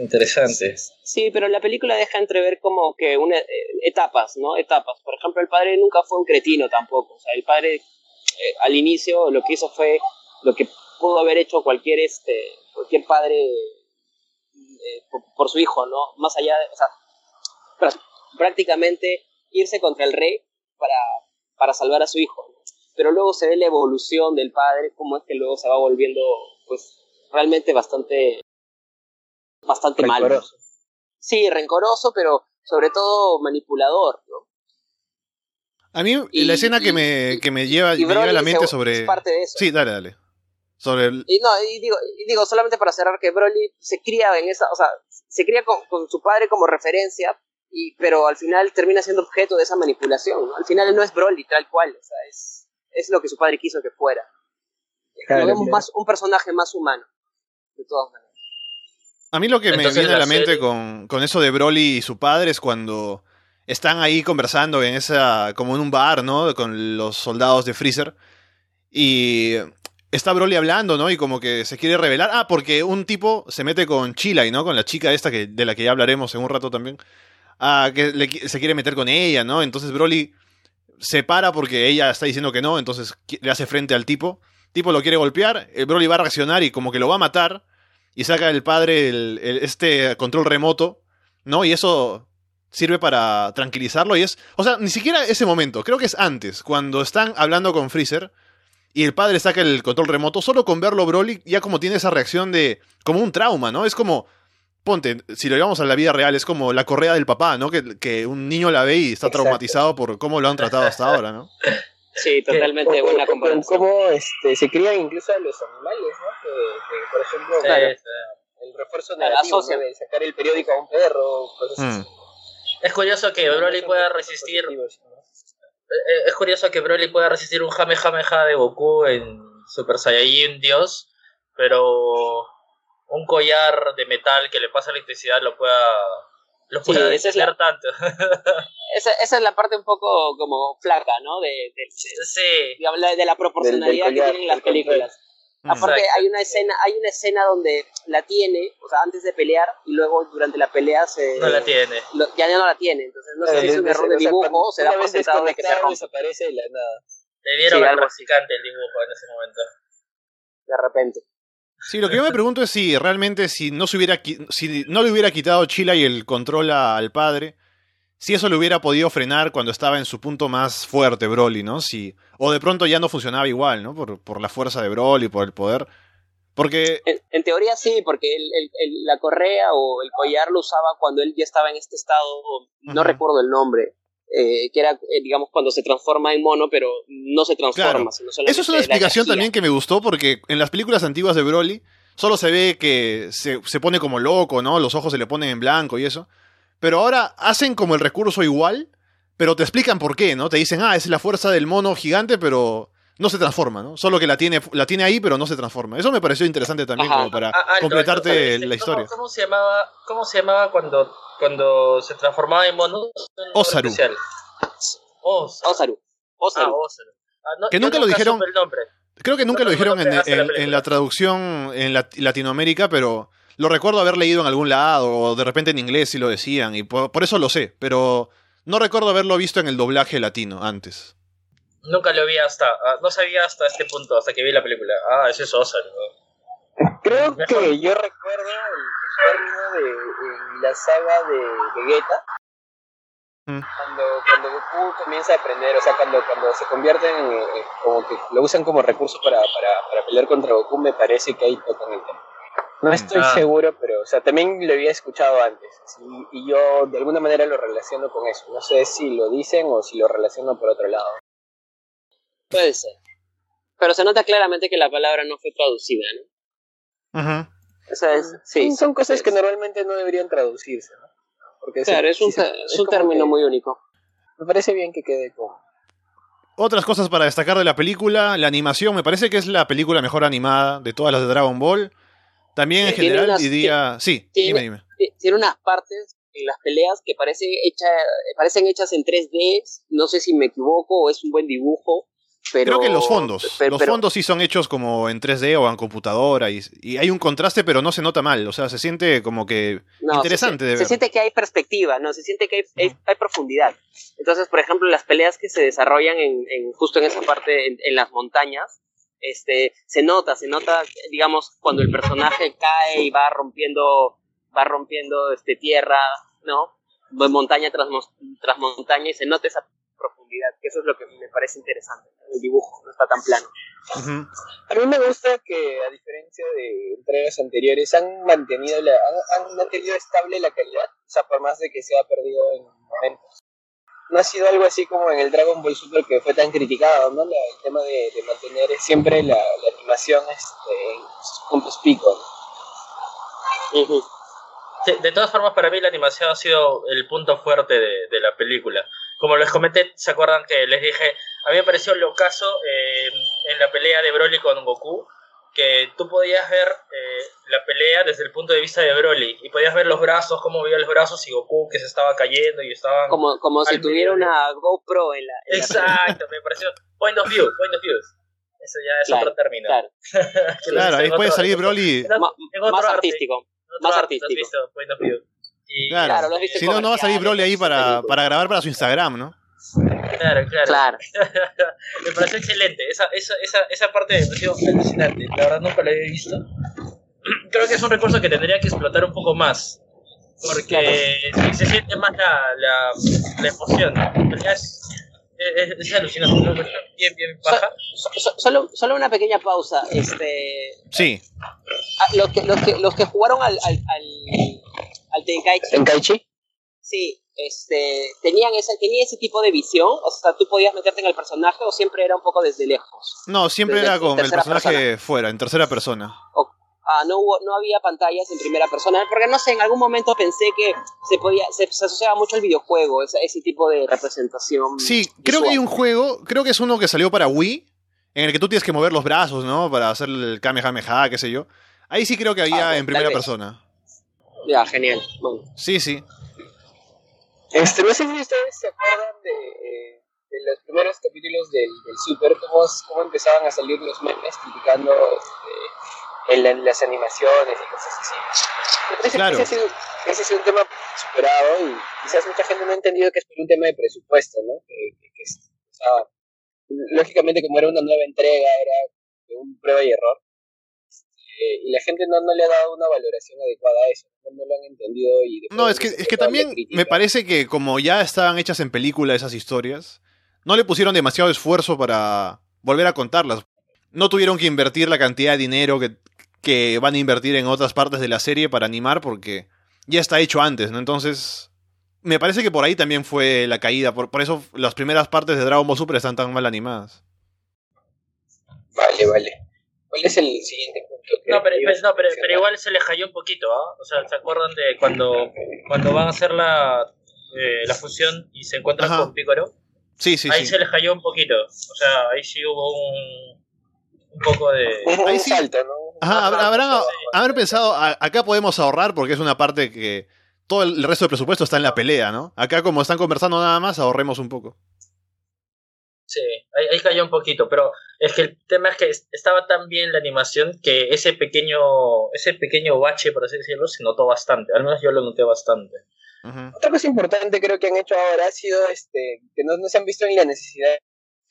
Speaker 2: Interesante.
Speaker 3: Sí, pero la película deja entrever como que una, eh, etapas, ¿no? Etapas. Por ejemplo, el padre nunca fue un cretino tampoco. O sea, el padre eh, al inicio lo que hizo fue lo que pudo haber hecho cualquier este cualquier padre eh, por, por su hijo, ¿no? Más allá de, o sea, prácticamente irse contra el rey para, para salvar a su hijo. ¿no? Pero luego se ve la evolución del padre, cómo es que luego se va volviendo, pues, realmente bastante bastante malo. Sí, rencoroso, pero sobre todo manipulador, ¿no?
Speaker 1: A mí
Speaker 3: Y-
Speaker 1: la escena que me, que me lleva,
Speaker 3: Y
Speaker 1: me lleva a la mente
Speaker 3: se-
Speaker 1: sobre...
Speaker 3: es parte de eso.
Speaker 1: Sí, dale, dale. Sobre el...
Speaker 3: Y no, y digo, y digo, solamente para cerrar que Broly se cría en esa, o sea, se cría con, con su padre como referencia, y, pero al final termina siendo objeto de esa manipulación, ¿no? Al final él no es Broly tal cual, o sea, es, es lo que su padre quiso que fuera.
Speaker 4: Claro,
Speaker 3: Lo vemos
Speaker 4: claro.
Speaker 3: más, un personaje más humano, de todas maneras.
Speaker 1: A mí lo que
Speaker 2: Entonces,
Speaker 1: me viene a
Speaker 2: la
Speaker 1: la mente con, con eso de Broly y su padre es cuando están ahí conversando en esa, como en un bar, ¿no? Con los soldados de Freezer. Y está Broly hablando, ¿no? Y como que se quiere revelar. Ah, porque un tipo se mete con Chilai, ¿no? Con la chica esta que, de la que ya hablaremos en un rato también. Que le se quiere meter con ella, ¿no? Entonces Broly se para porque ella está diciendo que no, entonces le hace frente al tipo. Tipo lo quiere golpear, el Broly va a reaccionar y como que lo va a matar. Y saca el padre el, el- este control remoto, ¿no? Y eso sirve para tranquilizarlo y es... O sea, ni siquiera ese momento, creo que es antes, cuando están hablando con Freezer y el padre saca el control remoto, solo con verlo Broly ya como tiene esa reacción de... como un trauma, ¿no? Es como... Ponte, si lo llevamos a la vida real, es como la correa del papá, ¿no? Que, que un niño la ve y está
Speaker 4: Exacto.
Speaker 1: traumatizado por cómo lo han tratado hasta ahora, ¿no?
Speaker 3: Sí,
Speaker 2: totalmente
Speaker 3: buena comparación.
Speaker 4: cómo este, se crían incluso a los animales, ¿no? Que, que, por ejemplo,
Speaker 2: Sí,
Speaker 3: Claro.
Speaker 2: sí.
Speaker 4: el refuerzo negativo. ¿no? de sacar el periódico a un perro, cosas
Speaker 1: Mm.
Speaker 4: así.
Speaker 2: Es curioso que Broly pueda resistir
Speaker 4: ¿no?
Speaker 2: eh, es curioso que Broly pueda resistir un Jamejameja de Goku en Super Saiyajin Dios, pero un collar de metal que le pasa electricidad lo pueda lo
Speaker 3: Sí,
Speaker 2: pueda
Speaker 3: esa es la-
Speaker 2: tanto.
Speaker 3: Esa, esa es la parte un poco como flaca, ¿no? De, de,
Speaker 2: sí,
Speaker 3: digamos, la- de la proporcionalidad
Speaker 4: Del- del collar,
Speaker 3: que tienen las
Speaker 4: del control.
Speaker 3: películas.
Speaker 1: Mm.
Speaker 3: Aparte
Speaker 2: Exacto.
Speaker 3: hay una escena, hay una escena donde la tiene, o sea, antes de pelear y luego durante la pelea se
Speaker 2: no la tiene.
Speaker 3: lo- ya no la tiene, entonces no sé si es un error de dibujo o se da por sentado de que se rompe
Speaker 4: desaparece de la nada.
Speaker 2: Le dieron
Speaker 3: Sí,
Speaker 2: practicante el dibujo en ese momento.
Speaker 3: de repente.
Speaker 1: Sí, lo que yo me pregunto es si realmente si no se hubiera si no le hubiera quitado Chila y el control a- al padre, si eso le hubiera podido frenar cuando estaba en su punto más fuerte Broly, ¿no? Si o de pronto ya no funcionaba igual, ¿no? Por, por la fuerza de Broly, por el poder. Porque
Speaker 3: En, en teoría sí, porque el, el- el- la correa o el collar lo usaba cuando él ya estaba en este estado, no recuerdo el nombre, eh, que era, eh, digamos, cuando se transforma en mono, pero no se transforma.
Speaker 1: Claro.
Speaker 3: sino solamente
Speaker 1: Eso es una explicación también que me gustó porque en las películas antiguas de Broly solo se ve que se, se pone como loco, ¿no? Los ojos se le ponen en blanco y eso. Pero ahora hacen como el recurso igual, pero te explican por qué, ¿no? Te dicen, ah, es la fuerza del mono gigante, pero no se transforma, ¿no? Solo que la tiene, la tiene ahí, pero no se transforma. Eso me pareció interesante también
Speaker 3: Ajá.
Speaker 1: como para
Speaker 2: Ah, alto,
Speaker 1: completarte la
Speaker 2: ¿Cómo-
Speaker 1: historia.
Speaker 2: ¿Cómo, se llamaba, cómo se llamaba cuando, cuando se transformaba en mono?
Speaker 1: Osaru.
Speaker 2: Os-
Speaker 3: Osaru. Osaru.
Speaker 2: Ah, Osaru. Ah, no,
Speaker 1: Que nunca lo dijeron-
Speaker 2: supe el nombre.
Speaker 1: Creo que nunca
Speaker 2: No,
Speaker 1: lo dijeron
Speaker 2: no,
Speaker 1: en,
Speaker 2: la
Speaker 1: en- la traducción en Lat- Latinoamérica, pero lo recuerdo haber leído en algún lado, o de repente en inglés sí lo decían, y por, por eso lo sé, pero no recuerdo haberlo visto en el doblaje latino antes.
Speaker 2: Nunca lo vi hasta, ah, no sabía hasta este punto, hasta que vi la película. Ah, ese es. ¿no?
Speaker 4: Creo
Speaker 2: Mejor.
Speaker 4: que yo recuerdo el, el término de la saga de Vegeta.
Speaker 1: Mm.
Speaker 4: Cuando, cuando Goku comienza a aprender, o sea, cuando, cuando se convierten en, eh, como que lo usan como recurso para, para, para pelear contra Goku, me parece que ahí tocan el tema. No estoy
Speaker 2: Ah.
Speaker 4: seguro, pero, o sea, también lo había escuchado antes. así, y yo de alguna manera lo relaciono con eso. No sé si lo dicen o si lo relaciono por otro lado.
Speaker 3: Puede ser. Pero se nota claramente que la palabra no fue traducida, ¿no?
Speaker 1: Ujú.
Speaker 3: Esa es, sí,
Speaker 4: son, son cosas que normalmente no deberían traducirse, ¿no? Porque
Speaker 3: Claro, es un, es término
Speaker 4: que-
Speaker 3: muy único.
Speaker 4: Me parece bien que quede como...
Speaker 1: Otras cosas para destacar de la película, la animación, me parece que es la película mejor animada de todas las de Dragon Ball. También en general
Speaker 3: unas-
Speaker 1: diría... Sí,
Speaker 3: tiene-
Speaker 1: dime, dime.
Speaker 3: Ti- Tiene unas partes en las peleas que parecen, hecha, parecen hechas en 3D, no sé si me equivoco o es un buen dibujo, pero...
Speaker 1: Creo que los fondos,
Speaker 3: pero-
Speaker 1: los
Speaker 3: pero-
Speaker 1: fondos sí son hechos como en 3D o en computadora y, y hay un contraste pero no se nota mal, o sea, se siente como que
Speaker 3: No,
Speaker 1: interesante
Speaker 3: se,
Speaker 1: de
Speaker 3: se
Speaker 1: ver.
Speaker 3: siente que hay perspectiva, ¿no? Se siente que hay, hay- hay profundidad. Entonces, por ejemplo, las peleas que se desarrollan en, en- justo en esa parte, en, en las montañas, este, se nota, se nota, digamos, cuando el personaje cae y va rompiendo, va rompiendo este, tierra, ¿no? Montaña tras, tras montaña y se nota esa profundidad, que eso es lo que me parece interesante. El dibujo no está tan plano.
Speaker 1: Ujú.
Speaker 4: A mí me gusta que, a diferencia de entregas anteriores, han mantenido, la, han, han mantenido estable la calidad, o sea, por más de que se ha perdido en momentos. No ha sido algo así como en el Dragon Ball Super que fue tan criticado, ¿no? La- el tema de, de mantener siempre la, la animación este, en sus puntos picos. ¿no?
Speaker 3: Ujú.
Speaker 2: Sí, de todas formas, para mí la animación ha sido el punto fuerte de, de la película. Como les comenté, ¿se acuerdan que les dije? A mí me pareció lo caso eh, en la pelea de Broly con Goku, que tú podías ver eh, la pelea desde el punto de vista de Broly, y podías ver los brazos, cómo veía los brazos, y Goku que se estaba cayendo y estaban...
Speaker 3: Como, como si tuviera
Speaker 2: medio.
Speaker 3: una GoPro en la... en la-
Speaker 2: Exacto, me pareció... Point of view, point of view. Eso ya es
Speaker 3: Claro,
Speaker 2: otro término.
Speaker 3: claro.
Speaker 1: Claro, ahí puede
Speaker 2: otro-
Speaker 1: salir Broly.
Speaker 2: en otro- en otro
Speaker 3: más
Speaker 2: arte.
Speaker 3: artístico.
Speaker 2: Otro
Speaker 3: más
Speaker 2: arte,
Speaker 3: artístico.
Speaker 2: ¿has visto? Point of view. Y-
Speaker 1: Claro. Si no, no va a salir Broly ahí para, para grabar para su Instagram, ¿no?
Speaker 2: Claro, claro.
Speaker 3: Claro.
Speaker 2: me pareció excelente. Esa, esa, esa, esa parte me pareció alucinante. La verdad nunca la había visto. Creo que es un recurso que tendría que explotar un poco más. Porque se siente más la, la, la emoción. Ya Es, es, es alucinante. ¿no? Bien, bien baja.
Speaker 3: So- so- solo, solo una pequeña pausa. Este,
Speaker 1: Sí,
Speaker 3: los, que, los, que, los que jugaron al, al, al, al Tenkaichi,
Speaker 4: ¿En Kaichi?
Speaker 3: sí, este, tenían ese, tenía ese tipo de visión. O sea, tú podías meterte en el personaje o siempre era un poco desde lejos.
Speaker 1: no, siempre
Speaker 3: Desde
Speaker 1: era con el personaje
Speaker 3: persona.
Speaker 1: fuera, en tercera persona.
Speaker 3: ah, no, hubo, no había pantallas en primera persona, porque no sé, en algún momento pensé que se podía, se, asociaba mucho al videojuego, ese, ese tipo de representación.
Speaker 1: Sí, creo que hay un juego, creo que es uno que salió para Wii, en el que tú tienes que mover los brazos, ¿no? Para hacer el Kamehameha, qué sé yo. Ahí sí creo que había
Speaker 3: Ah,
Speaker 1: en
Speaker 3: tal
Speaker 1: primera
Speaker 3: vez.
Speaker 1: persona.
Speaker 3: Ya, genial. Bueno.
Speaker 1: Sí, sí.
Speaker 4: Este, no sé si ustedes se acuerdan de, de los primeros capítulos del, del Super, cómo, cómo empezaban a salir los memes criticando este, en la- las animaciones y cosas así. Me parece
Speaker 1: Claro.
Speaker 4: que ese ha, sido, ese ha sido un tema superado y quizás mucha gente no ha entendido que es por un tema de presupuesto, ¿no? Que, que- o sea, lógicamente como era una nueva entrega, era un prueba y error. Eh, y la gente no, no le ha dado una valoración adecuada a eso, no, lo han entendido y
Speaker 1: No, es que, es que también me parece que como ya estaban hechas en película esas historias, no le pusieron demasiado esfuerzo para volver a contarlas. No tuvieron que invertir la cantidad de dinero que, que van a invertir en otras partes de la serie para animar porque ya está hecho antes, ¿no? Entonces, me parece que por ahí también fue la caída. Por, por eso las primeras partes de Dragon Ball Super están tan mal animadas.
Speaker 4: Vale, vale. ¿Cuál es el siguiente punto?
Speaker 2: No, pero, pues, no, pero, igual se le cayó un poquito, ¿ah? O sea, ¿se acuerdan de cuando, cuando van a hacer la, eh, la fusión y se encuentran
Speaker 1: Ajá.
Speaker 2: con Picoro?
Speaker 1: Sí, sí,
Speaker 2: ahí
Speaker 1: sí.
Speaker 2: se les cayó un poquito. O sea, ahí sí hubo un, un poco de...
Speaker 4: Un,
Speaker 1: Ahí
Speaker 4: un
Speaker 1: sí.
Speaker 4: salto, ¿no?
Speaker 1: Ajá, hab-
Speaker 2: Ajá,
Speaker 1: habrán, pensado, a- acá podemos ahorrar porque es una parte que todo el resto del presupuesto está en la pelea, ¿no? Acá como están conversando nada más, ahorremos un poco.
Speaker 2: Sí, ahí, ahí cayó un poquito, pero es que el tema es que es- estaba tan bien la animación que ese pequeño, ese pequeño bache, por así decirlo, se notó bastante. Al menos yo lo noté bastante.
Speaker 4: Otra cosa importante creo que han hecho ahora ha sido este que no, no se han visto en la necesidad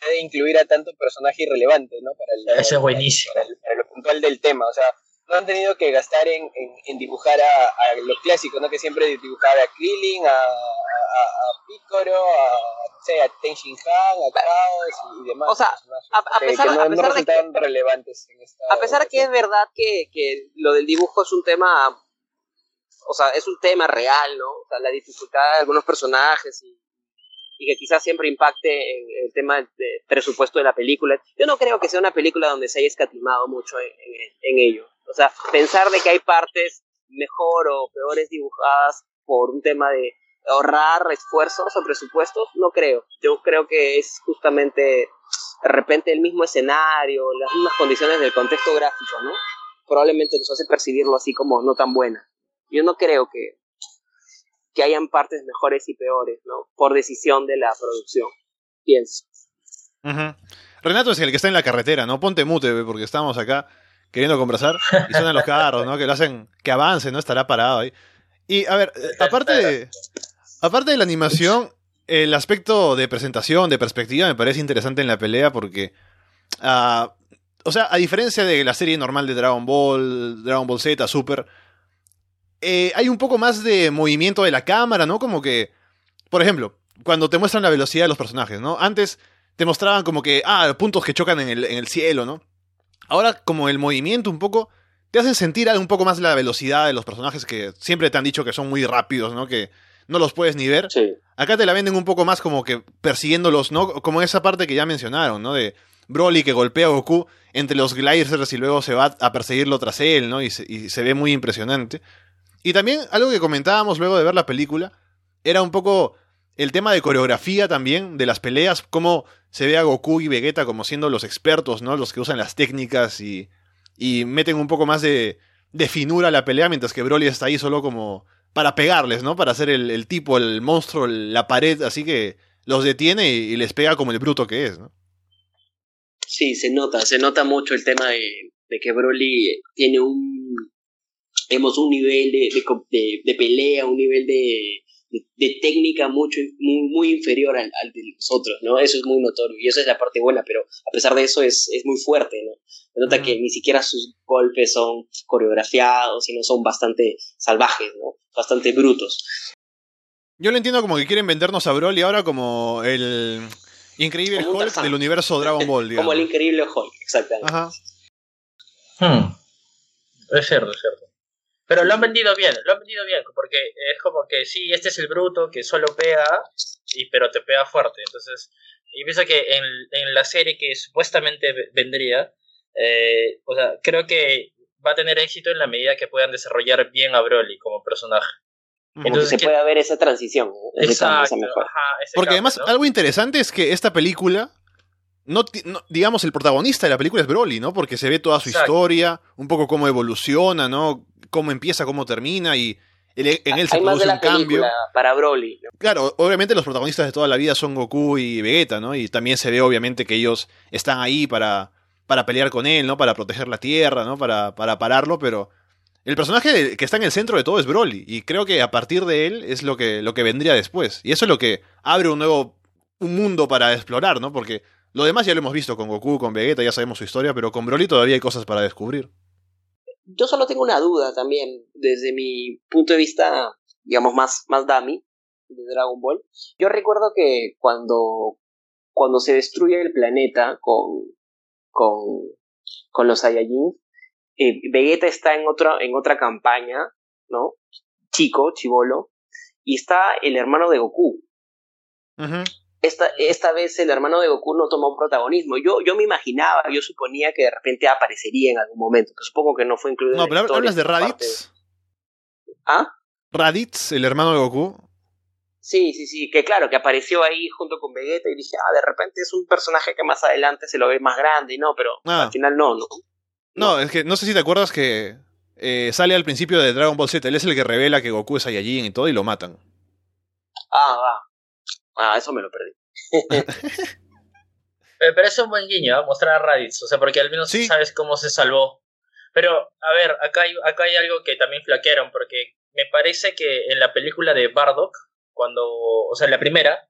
Speaker 4: de incluir a tanto personaje irrelevante, ¿no? Para, el,
Speaker 2: Ese es buenísimo.
Speaker 4: para, el- para lo puntual del tema, o sea, no han tenido que gastar en, en, en dibujar a, a los clásicos, ¿no? Que siempre dibujar a Krillin, a, a, a Piccolo, a, no sé, a Ten Shin Han, a Chaos y, demás.
Speaker 3: O sea, a- pesar-
Speaker 4: que no,
Speaker 3: a
Speaker 4: no
Speaker 3: pesar de
Speaker 4: relevantes en esta
Speaker 3: A pesar que es verdad que, que lo del dibujo es un tema, o sea, es un tema real, ¿no? O sea, la dificultad de algunos personajes y, y que quizás siempre impacte en el tema del de presupuesto de la película. Yo no creo que sea una película donde se haya escatimado mucho en, en- en ello. O sea, pensar de que hay partes mejor o peores dibujadas por un tema de ahorrar esfuerzos o presupuestos, no creo. Yo creo que es justamente de repente el mismo escenario, las mismas condiciones del contexto gráfico, ¿no? Probablemente nos hace percibirlo así como no tan buena. Yo no creo que, que hayan partes mejores y peores, ¿no? Por decisión de la producción. Pienso.
Speaker 1: Renato es el que está en la carretera, ¿no? Ponte mute, porque estamos acá queriendo conversar y suenan los carros, ¿no? Que lo hacen, que avance, ¿no? Estará parado ahí. Y a ver, eh, aparte de, aparte de la animación, el aspecto de presentación, de perspectiva, me parece interesante en la pelea porque, ah, o sea, a diferencia de la serie normal de Dragon Ball, Dragon Ball Z, Super, eh, hay un poco más de movimiento de la cámara, ¿no? Como que, por ejemplo, cuando te muestran la velocidad de los personajes, ¿no? Antes te mostraban como que, ah, puntos que chocan en el, en el cielo, ¿no? Ahora, como el movimiento un poco, te hacen sentir un poco más la velocidad de los personajes que siempre te han dicho que son muy rápidos, ¿no? Que no los puedes ni ver.
Speaker 3: Sí.
Speaker 1: Acá te la venden un poco más como que persiguiéndolos, ¿no? Como esa parte que ya mencionaron, ¿no? De Broly que golpea a Goku entre los gliders y luego se va a perseguirlo tras él, ¿no? Y se, y se ve muy impresionante. Y también algo que comentábamos luego de ver la película era un poco el tema de coreografía también de las peleas, cómo se ve a Goku y Vegeta como siendo los expertos, ¿no? Los que usan las técnicas y, y meten un poco más de, de finura a la pelea, mientras que Broly está ahí solo como para pegarles, ¿no? Para hacer el, tipo, el monstruo, la pared, así que los detiene y, les pega como el bruto que es, ¿no?
Speaker 3: Sí, se nota, se nota mucho el tema de, de que Broly tiene un, digamos, un nivel de- de pelea, un nivel de, de, de técnica mucho, muy, muy inferior al, al de los otros, ¿no? Eso es muy notorio y esa es la parte buena, pero a pesar de eso es, es muy fuerte, ¿no? Se nota que ni siquiera sus golpes son coreografiados, sino son bastante salvajes, ¿no? Bastante brutos.
Speaker 1: Yo lo entiendo como que quieren vendernos a Broly ahora como el increíble
Speaker 3: Como
Speaker 1: Hulk del universo Dragon Ball, digamos.
Speaker 3: Como el increíble Hulk, exactamente.
Speaker 1: Ajá.
Speaker 2: Hmm. Es cierto, es cierto. Pero lo han vendido bien, lo han vendido bien, porque es como que sí, este es el bruto que solo pega, y, pero te pega fuerte. Entonces, y pienso que en, en la serie que supuestamente ve- vendría, eh, o sea, creo que va a tener éxito en la medida que puedan desarrollar bien a Broly como personaje.
Speaker 3: Como
Speaker 2: Entonces,
Speaker 3: que se
Speaker 2: ¿qué-
Speaker 3: pueda ver esa transición. ese cambio,
Speaker 2: Exacto.
Speaker 3: esa mejora.
Speaker 2: ajá, ese
Speaker 1: Porque
Speaker 2: cambio,
Speaker 1: además,
Speaker 2: ¿no?
Speaker 1: algo interesante es que esta película, no, digamos, el protagonista de la película es Broly, ¿no? Porque se ve toda su
Speaker 2: Exacto.
Speaker 1: historia, un poco cómo evoluciona, ¿no? Cómo empieza, cómo termina y él- en él se
Speaker 3: Hay más de
Speaker 1: produce
Speaker 3: la
Speaker 1: un cambio.
Speaker 3: para Broly. ¿no?
Speaker 1: Claro, obviamente los protagonistas de toda la vida son Goku y Vegeta, ¿no? Y también se ve obviamente que ellos están ahí para, para pelear con él, ¿no? Para proteger la Tierra, ¿no? Para, para pararlo, pero el personaje que está en el centro de todo es Broly. Y creo que a partir de él es lo que, lo que vendría después. Y eso es lo que abre un nuevo un mundo para explorar, ¿no? Porque lo demás ya lo hemos visto con Goku, con Vegeta, ya sabemos su historia, pero con Broly todavía hay cosas para descubrir.
Speaker 3: Yo solo tengo una duda también, desde mi punto de vista, digamos, más, más dummy de Dragon Ball. Yo recuerdo que cuando, cuando se destruye el planeta con, con, con los Saiyajin, eh, Vegeta está en otra, en otra campaña, ¿no? Chico, chivolo, y está el hermano de Goku. Esta, esta vez el hermano de Goku no tomó protagonismo. Yo, yo me imaginaba, yo suponía que de repente aparecería en algún momento, pero supongo que no fue incluido.
Speaker 1: No,
Speaker 3: en
Speaker 1: pero hablas de Raditz.
Speaker 3: ¿Ah?
Speaker 1: Raditz, el hermano de Goku.
Speaker 3: Sí, sí, sí, que claro, que apareció ahí junto con Vegeta y dije, ah, de repente es un personaje que más adelante se lo ve más grande y no, pero
Speaker 1: Ah.
Speaker 3: al final no, ¿no?
Speaker 1: No, es que no sé si te acuerdas que eh, sale al principio de Dragon Ball Z. Él es el que revela que Goku es Saiyajin y todo y lo matan.
Speaker 3: Ah, va. Ah, eso me lo perdí.
Speaker 2: Eh, Pero es un buen guiño, ¿ah? mostrar a Raditz, o sea, porque al menos
Speaker 1: Sí.
Speaker 2: sabes cómo se salvó. Pero, a ver, acá hay, acá hay algo que también flaquearon, porque me parece que en la película de Bardock, cuando, o sea, en la primera,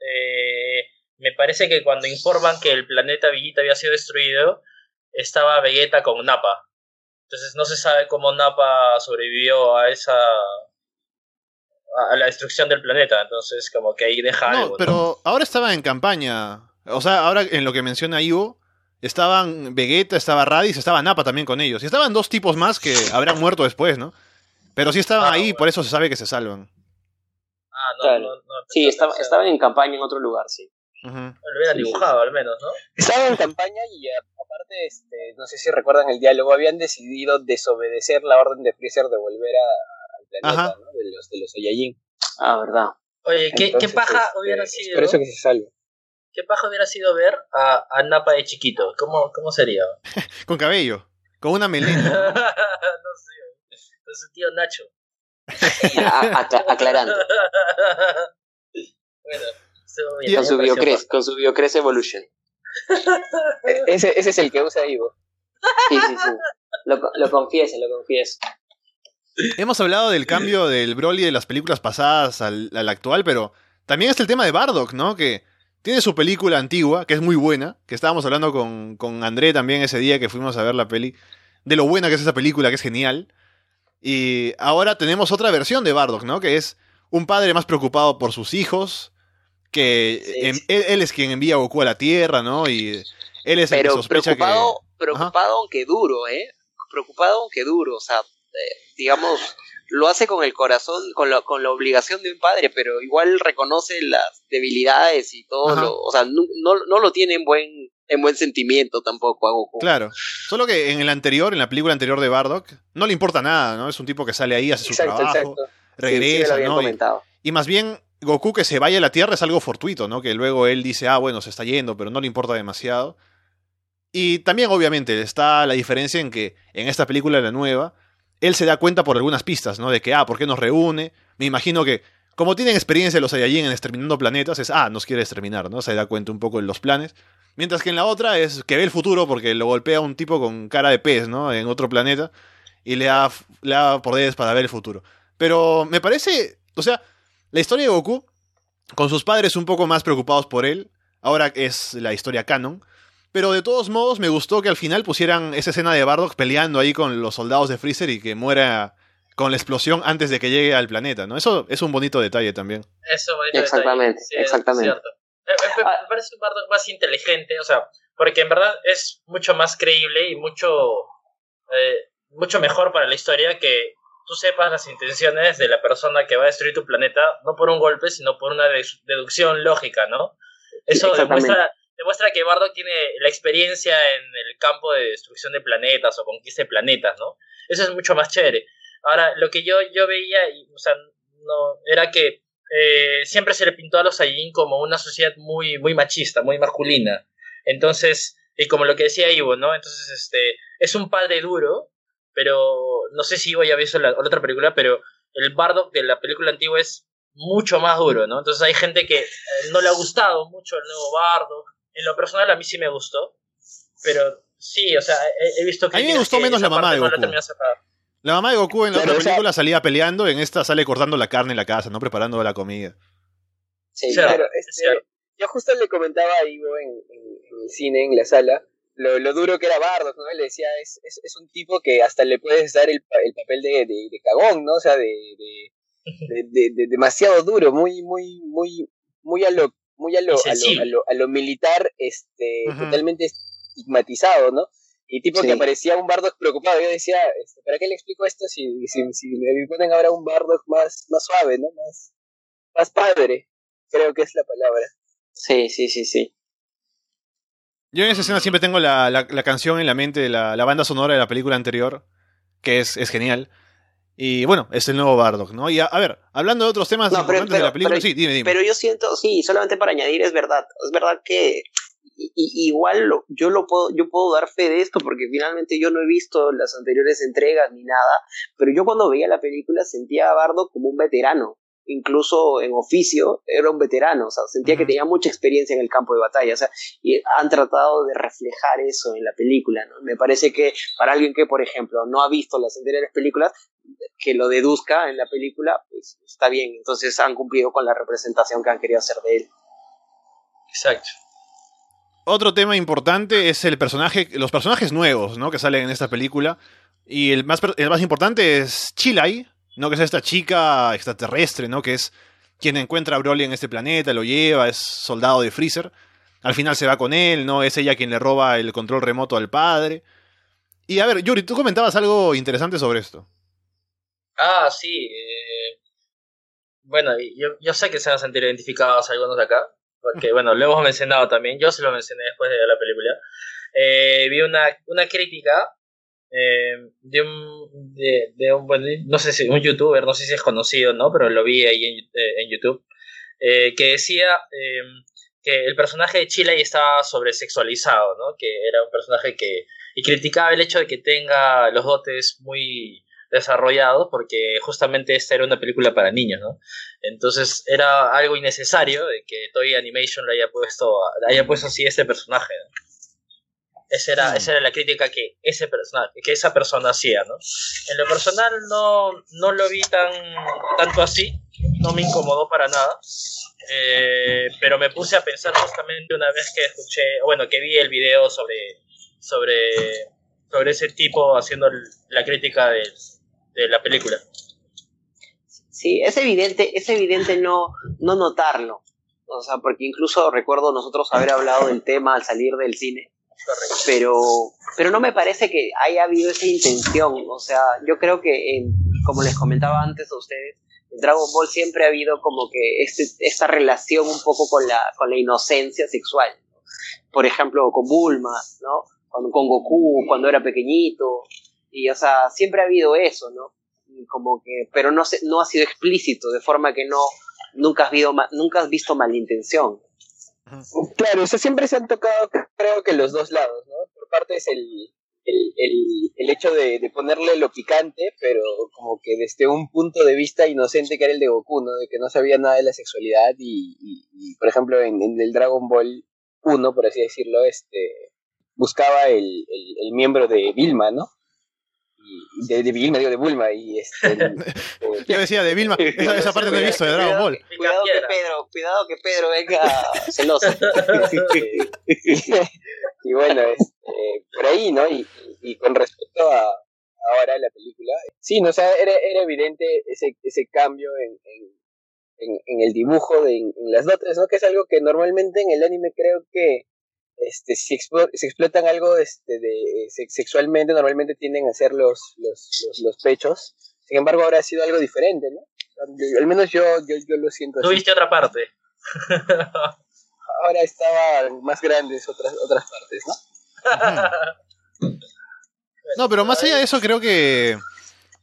Speaker 2: eh, me parece que cuando informan que el planeta Villita había sido destruido, estaba Vegeta con Nappa. Entonces no se sabe cómo Nappa sobrevivió a esa... a la destrucción del planeta, entonces como que ahí deja
Speaker 1: No,
Speaker 2: algo. ¿no?
Speaker 1: pero ahora estaba en campaña. O sea, ahora en lo que menciona Ivo, estaban Vegeta, estaba Raditz, estaba Nappa también con ellos. Y estaban dos tipos más que habrán muerto después, ¿no? Pero sí estaban
Speaker 2: Ah,
Speaker 1: ahí,
Speaker 2: bueno.
Speaker 1: por eso se sabe que se salvan.
Speaker 2: Ah, no,
Speaker 3: Claro.
Speaker 2: no, no,
Speaker 3: Sí, estaba, estaban en campaña en otro lugar, sí.
Speaker 2: Lo hubieran
Speaker 3: Sí, sí,
Speaker 2: dibujado al menos, ¿no?
Speaker 4: Estaban en campaña y eh, aparte, este, no sé si recuerdan el diálogo, habían decidido desobedecer la orden de Freezer de volver a- planeta,
Speaker 1: Ajá.
Speaker 4: ¿no? De los, de los Saiyajin.
Speaker 3: Ah, verdad.
Speaker 2: Oye, ¿qué,
Speaker 4: Entonces,
Speaker 2: qué paja
Speaker 4: este,
Speaker 2: hubiera
Speaker 4: es
Speaker 2: sido?
Speaker 4: Por eso que se salva.
Speaker 2: ¿Qué paja hubiera sido ver a, a Napa de chiquito? ¿Cómo, cómo sería?
Speaker 1: Con cabello, con una melena.
Speaker 2: no sé. Con su tío Nacho.
Speaker 3: A- acla- aclarando.
Speaker 2: bueno,
Speaker 3: Con su Biocres, con su Biocres Evolution.
Speaker 4: E- Ese, ese es el que usa Ivo.
Speaker 3: Sí, sí, sí. Lo, lo confieso, lo confieso.
Speaker 1: Hemos hablado del cambio del Broly de las películas pasadas al, al actual, pero también está el tema de Bardock, ¿no? Que tiene su película antigua, que es muy buena, que estábamos hablando con, con André también ese día que fuimos a ver la peli, de lo buena que es esa película, que es genial. Y ahora tenemos otra versión de Bardock, ¿no? Que es un padre más preocupado por sus hijos, que
Speaker 3: Sí, sí.
Speaker 1: él, él es quien envía a Goku a la Tierra, ¿no? Y él es el que sospecha
Speaker 3: preocupado,
Speaker 1: que...
Speaker 3: preocupado aunque duro, ¿eh? Preocupado aunque duro, o sea, eh, digamos, lo hace con el corazón, con la, con la obligación de un padre, pero igual reconoce las debilidades y todo,
Speaker 1: Ajá.
Speaker 3: lo, o sea, no, no, no lo tiene en buen, en buen sentimiento tampoco a Goku.
Speaker 1: Claro. Solo que en el anterior, en la película anterior de Bardock, no le importa nada, ¿no? Es un tipo que sale ahí, hace su trabajo,
Speaker 4: exacto.
Speaker 3: Sí, sí, me lo
Speaker 1: regresa, ¿no? Y, y más bien, Goku que se vaya a la Tierra es algo fortuito, ¿no? Que luego él dice, ah, bueno, se está yendo, pero no le importa demasiado. Y también, obviamente, está la diferencia en que en esta película, la nueva, él se da cuenta por algunas pistas, ¿no? De que, ah, ¿por qué nos reúne? Me imagino que, como tienen experiencia los Saiyajin en exterminando planetas, es, ah, nos quiere exterminar, ¿no? Se da cuenta un poco de los planes. Mientras que en la otra es que ve el futuro porque lo golpea un tipo con cara de pez, ¿no? En otro planeta. Y le da, le da poderes para ver el futuro. Pero me parece, o sea, la historia de Goku, con sus padres un poco más preocupados por él, ahora es la historia canon. Pero de todos modos me gustó que al final pusieran esa escena de Bardock peleando ahí con los soldados de Freezer y que muera con la explosión antes de que llegue al planeta, ¿no? Eso es un bonito detalle también.
Speaker 2: Eso, bonito
Speaker 3: Exactamente,
Speaker 2: detalle. Sí, es
Speaker 3: exactamente.
Speaker 2: cierto. Me, me- me parece un Bardock más inteligente, o sea, porque en verdad es mucho más creíble y mucho, eh, mucho mejor para la historia que tú sepas las intenciones de la persona que va a destruir tu planeta, no por un golpe, sino por una dedu- deducción lógica, ¿no? Eso demuestra, demuestra que Bardock tiene la experiencia en el campo de destrucción de planetas o conquista de planetas, ¿no? Eso es mucho más chévere. Ahora, lo que yo, yo veía, o sea, no, era que eh, siempre se le pintó a los Saiyajin como una sociedad muy, muy machista, muy masculina. Entonces, y como lo que decía Ivo, ¿no? Entonces, este, es un padre duro, pero no sé si Ivo ya visto la, otra película, pero el Bardock de la película antigua es mucho más duro, ¿no? Entonces hay gente que eh, no le ha gustado mucho el nuevo Bardock. En lo personal a mí sí me gustó, pero sí, o sea, he, visto que...
Speaker 1: A mí me gustó menos la mamá de Goku. la, mamá de Goku en la otra película salía peleando, en esta sale cortando la carne en la casa, ¿no? Preparando la comida.
Speaker 4: Sí, claro. Este, yo justo le comentaba a Ivo en, el cine, en la sala, lo, lo, duro que era Bardock, ¿no? Le decía, es, es, es, un tipo que hasta le puedes dar el, el papel de, de, de, cagón, ¿no? O sea, de, de, demasiado duro, muy, muy, muy, muy a lo, muy a lo, a lo, a lo, militar, este, totalmente estigmatizado, ¿no? Y tipo que aparecía un Bardock preocupado. Yo decía, este, ¿para qué le explico esto si, si, si me ponen ahora un Bardock más, más suave, ¿no? Más, más padre, creo que es la palabra.
Speaker 3: Sí, sí, sí, sí.
Speaker 1: Yo en esa escena siempre tengo la, la, canción en la mente de la, la, banda sonora de la película anterior, que es, es genial. Y bueno, es el nuevo Bardock, ¿no? Y a, ver, hablando de otros temas importantes de la película, sí, dime, dime.
Speaker 3: Pero yo siento, sí, solamente para añadir, es verdad, es verdad que igual yo lo puedo, yo puedo dar fe de esto porque finalmente yo no he visto las anteriores entregas ni nada, pero yo cuando veía la película sentía a Bardock como un veterano, incluso en oficio, era un veterano, o sea, sentía que tenía mucha experiencia en el campo de batalla, o sea, y han tratado de reflejar eso en la película, ¿no? Me parece que para alguien que, por ejemplo, no ha visto las anteriores películas, que lo deduzca en la película, pues está bien, entonces han cumplido con la representación que han querido hacer de él.
Speaker 2: Exacto.
Speaker 1: Otro tema importante es el personaje, los personajes nuevos, ¿no? Que salen en esta película. Y el más, el más importante es Chilai, ¿no? Que es esta chica extraterrestre, ¿no? Que es quien encuentra a Broly en este planeta, lo lleva, es soldado de Freezer. Al final se va con él, ¿no? Es ella quien le roba el control remoto al padre. Y a ver, Yuri, tú comentabas algo interesante sobre esto.
Speaker 2: Ah, sí. Eh, bueno, yo, yo sé que se van a sentir identificados algunos de acá, porque bueno, lo hemos mencionado también, yo se lo mencioné después de la película. Eh, vi una, una crítica eh, de un, de, un bueno, no sé si un youtuber, no sé si es conocido, ¿no? Pero lo vi ahí en, eh, YouTube, eh, que decía em, que el personaje de Chile estaba sobresexualizado, ¿no? Que era un personaje que, y criticaba el hecho de que tenga los dotes muy desarrollados porque justamente esta era una película para niños, ¿no? Entonces era algo innecesario de que Toy Animation le haya puesto, haya puesto así este personaje. Esa era, esa era la crítica que, ese personal, que esa persona hacía, ¿no? En lo personal no, no lo vi tan, tanto así, no me incomodó para nada, eh, pero me puse a pensar justamente una vez que escuché, bueno, que vi el video sobre, sobre, sobre ese tipo haciendo la crítica de, de la película.
Speaker 3: Sí, es evidente, es evidente no, no notarlo. O sea, porque incluso recuerdo nosotros haber hablado del tema al salir del cine pero, pero no me parece que haya habido esa intención. O sea, yo creo que, como les comentaba antes a ustedes, en Dragon Ball siempre ha habido como que este, esta relación un poco con la, con la inocencia sexual. Por ejemplo, con Bulma, ¿no? Con, con Goku cuando era pequeñito. Y, o sea, siempre ha habido eso, ¿no? Como que, pero no, se, no ha sido explícito, de forma que no, nunca has, visto, nunca has visto malintención.
Speaker 4: Claro, o siempre se han tocado, creo que los dos lados, ¿no? Por parte es el, el, el, hecho de, ponerle lo picante, pero como que desde un punto de vista inocente que era el de Goku, ¿no? De que no sabía nada de la sexualidad y, por ejemplo, en, en, el Dragon Ball 1, por así decirlo, este buscaba el, el miembro de Vilma, ¿no? De, de Vilma, digo, de Bulma. Y este,
Speaker 1: Yo decía de Vilma, esa, esa parte no he visto de Dragon Ball.
Speaker 3: Cuidado que Pedro, cuidado que Pedro venga celoso.
Speaker 4: y bueno, este, por ahí, ¿no? Y, y con respecto a ahora la película, sí, no, o sea, era, era evidente ese, ese cambio en, en, en, el dibujo, de, en, las dotes, ¿no? Que es algo que normalmente en el anime creo que este, si, explotan algo este, de, sexualmente, normalmente tienden a hacer los, los, los, pechos. Sin embargo, ahora ha sido algo diferente, ¿no? Al menos yo, yo, yo lo siento
Speaker 2: así. ¿Tú viste otra parte?
Speaker 4: ahora estaban más grandes otras, otras partes, ¿no?
Speaker 1: No, pero más allá de eso, creo que.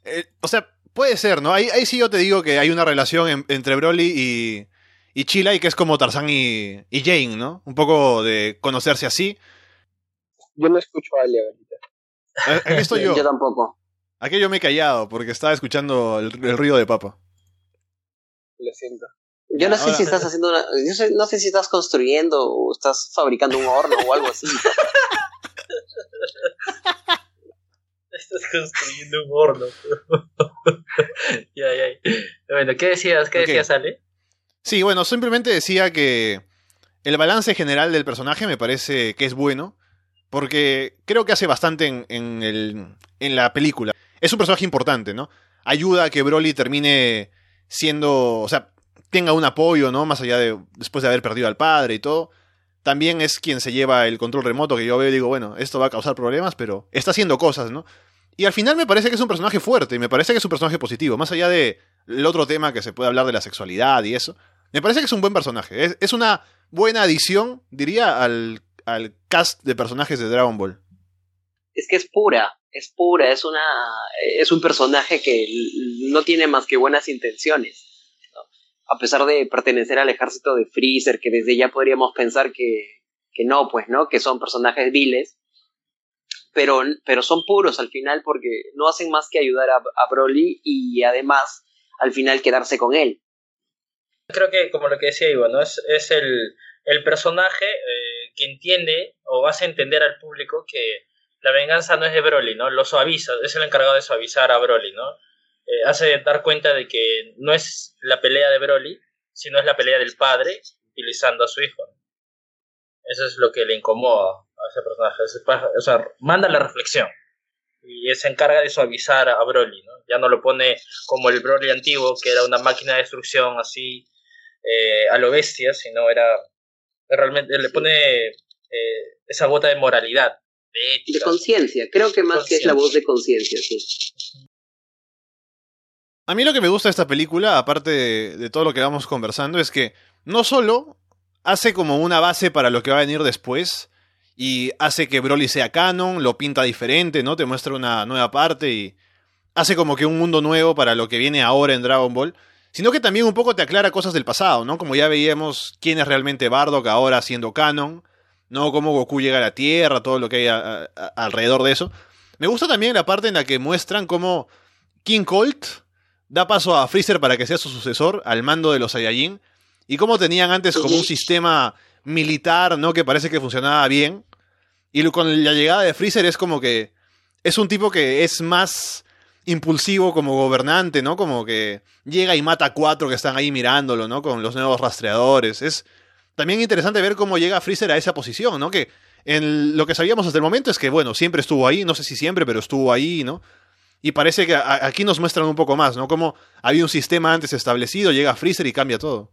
Speaker 1: eh, o sea, puede ser, ¿no? Ahí, ahí sí yo te digo que hay una relación en- entre Broly y, y Chila y que es como Tarzán y, y Jane, ¿no? Un poco de conocerse así.
Speaker 4: Yo no escucho a Ale ahorita.
Speaker 1: Aquí estoy yo.
Speaker 3: Yo tampoco.
Speaker 1: Aquí yo me he callado porque estaba escuchando el, el ruido de papa.
Speaker 4: Lo siento.
Speaker 3: Yo no sé si estás haciendo una. Yo sé- no sé si estás construyendo o estás fabricando un horno o algo así.
Speaker 2: Estás construyendo un horno. ya, ya. Bueno, ¿qué decías? ¿Qué
Speaker 1: Ok.
Speaker 2: decías, Ale?
Speaker 1: Sí, bueno, simplemente decía que el balance general del personaje me parece que es bueno, porque creo que hace bastante en, en el, en la película. Es un personaje importante, ¿no? Ayuda a que Broly termine siendo, o sea, tenga un apoyo, ¿no? Más allá de, después de haber perdido al padre y todo. También es quien se lleva el control remoto, que yo veo y digo, bueno, esto va a causar problemas, pero está haciendo cosas, ¿no? Y al final me parece que es un personaje fuerte, y me parece que es un personaje positivo, más allá de el otro tema que se puede hablar de la sexualidad y eso. Me parece que es un buen personaje. Es, es una buena adición, diría, al, al cast de personajes de Dragon Ball.
Speaker 3: Es que es pura, es pura, es una. Es un personaje que no tiene más que buenas intenciones. A pesar de pertenecer al ejército de Freezer, que desde ya podríamos pensar que, que no, pues, ¿no? Que son personajes viles. Pero, pero son puros al final porque no hacen más que ayudar a, a Broly y además al final quedarse con él.
Speaker 2: Creo que, como lo que decía Ivo, ¿no? Es, es el, el personaje eh, que entiende o hace entender al público que la venganza no es de Broly, ¿no? Lo suaviza, es el encargado de suavizar a Broly, ¿no? Eh, hace dar cuenta de que no es la pelea de Broly, sino es la pelea del padre utilizando a su hijo. Eso es lo que le incomoda a ese personaje. Ese O sea, manda la reflexión. Y se encarga de suavizar a Broly, ¿no? Ya no lo pone como el Broly antiguo, que era una máquina de destrucción así eh, a lo bestia, sino era realmente le pone eh, esa gota de moralidad, de
Speaker 3: De conciencia, creo que más que es la voz de conciencia, sí.
Speaker 1: A mí lo que me gusta de esta película, aparte de, de todo lo que vamos conversando, es que no solo hace como una base para lo que va a venir después y hace que Broly sea canon, lo pinta diferente, ¿no? Te muestra una nueva parte y hace como que un mundo nuevo para lo que viene ahora en Dragon Ball, sino que también un poco te aclara cosas del pasado, ¿no? Como ya veíamos quién es realmente Bardock ahora siendo canon, ¿no? Cómo Goku llega a la Tierra, todo lo que hay a- a- a- alrededor de eso. Me gusta también la parte en la que muestran cómo King Colt da paso a Freezer para que sea su sucesor al mando de los Saiyajin y cómo tenían antes como un sistema militar, ¿no? Que parece que funcionaba bien. Y con la llegada de Freezer es como que es un tipo que es más impulsivo como gobernante, ¿no? Como que llega y mata a cuatro que están ahí mirándolo, ¿no? Con los nuevos rastreadores. Es también interesante ver cómo llega Freezer a esa posición, ¿no? Que en lo que sabíamos hasta el momento es que, bueno, siempre estuvo ahí, no sé si siempre, pero estuvo ahí, ¿no? Y parece que aquí nos muestran un poco más, ¿no? Como había un sistema antes establecido, llega Freezer y cambia todo.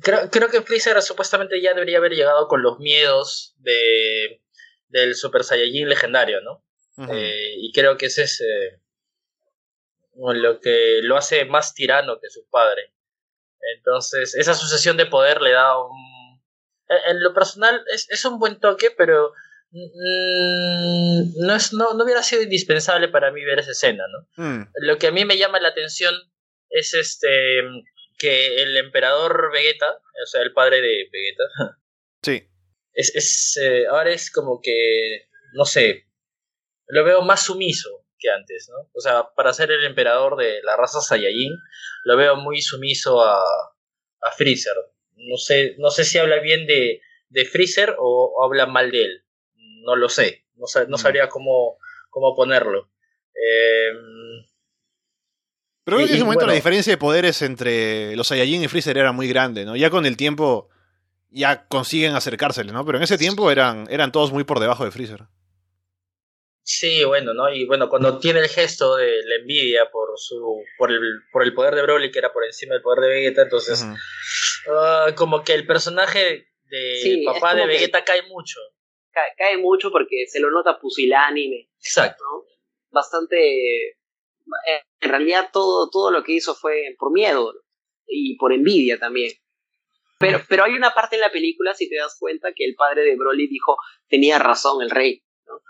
Speaker 2: Creo, creo que Freezer supuestamente ya debería haber llegado con los miedos de, del Super Saiyajin legendario, ¿no? Eh, y creo que ese es eh, lo que lo hace más tirano que su padre. Entonces, esa sucesión de poder le da un... En en lo personal es, es un buen toque, pero mm, no, es, no, no hubiera sido indispensable para mí ver esa escena, ¿no?
Speaker 1: Mm,
Speaker 2: Lo que a mí me llama la atención es este que el emperador Vegeta, o sea, el padre de Vegeta,
Speaker 1: sí.
Speaker 2: Es, es eh, ahora es como que, no sé, lo veo más sumiso que antes, ¿no? O sea, para ser el emperador de la raza Saiyajin, lo veo muy sumiso a, a Freezer. No sé, no sé si habla bien de, de Freezer o, o habla mal de él. No lo sé. No,
Speaker 1: Mm.
Speaker 2: sabría cómo, cómo ponerlo. Eh,
Speaker 1: Pero creo que en ese momento la diferencia de poderes entre los Saiyajin y Freezer era muy grande, ¿no? Ya con el tiempo ya consiguen acercársele, ¿no? Pero en ese tiempo eran, eran todos muy por debajo de Freezer.
Speaker 2: Sí, bueno, ¿no? Y bueno, cuando tiene el gesto de la envidia por su por el, por el poder de Broly, que era por encima del poder de Vegeta, entonces ah, como que el personaje de
Speaker 3: Sí,
Speaker 2: papá de Vegeta cae mucho.
Speaker 3: Cae, cae mucho porque se lo nota pusilánime,
Speaker 2: Exacto.
Speaker 3: ¿no? Bastante... eh, En realidad todo, todo lo que hizo fue por miedo. y por envidia también. Pero, pero hay una parte en la película, si te das cuenta, que el padre de Broly dijo, tenía razón el rey. ¿no? O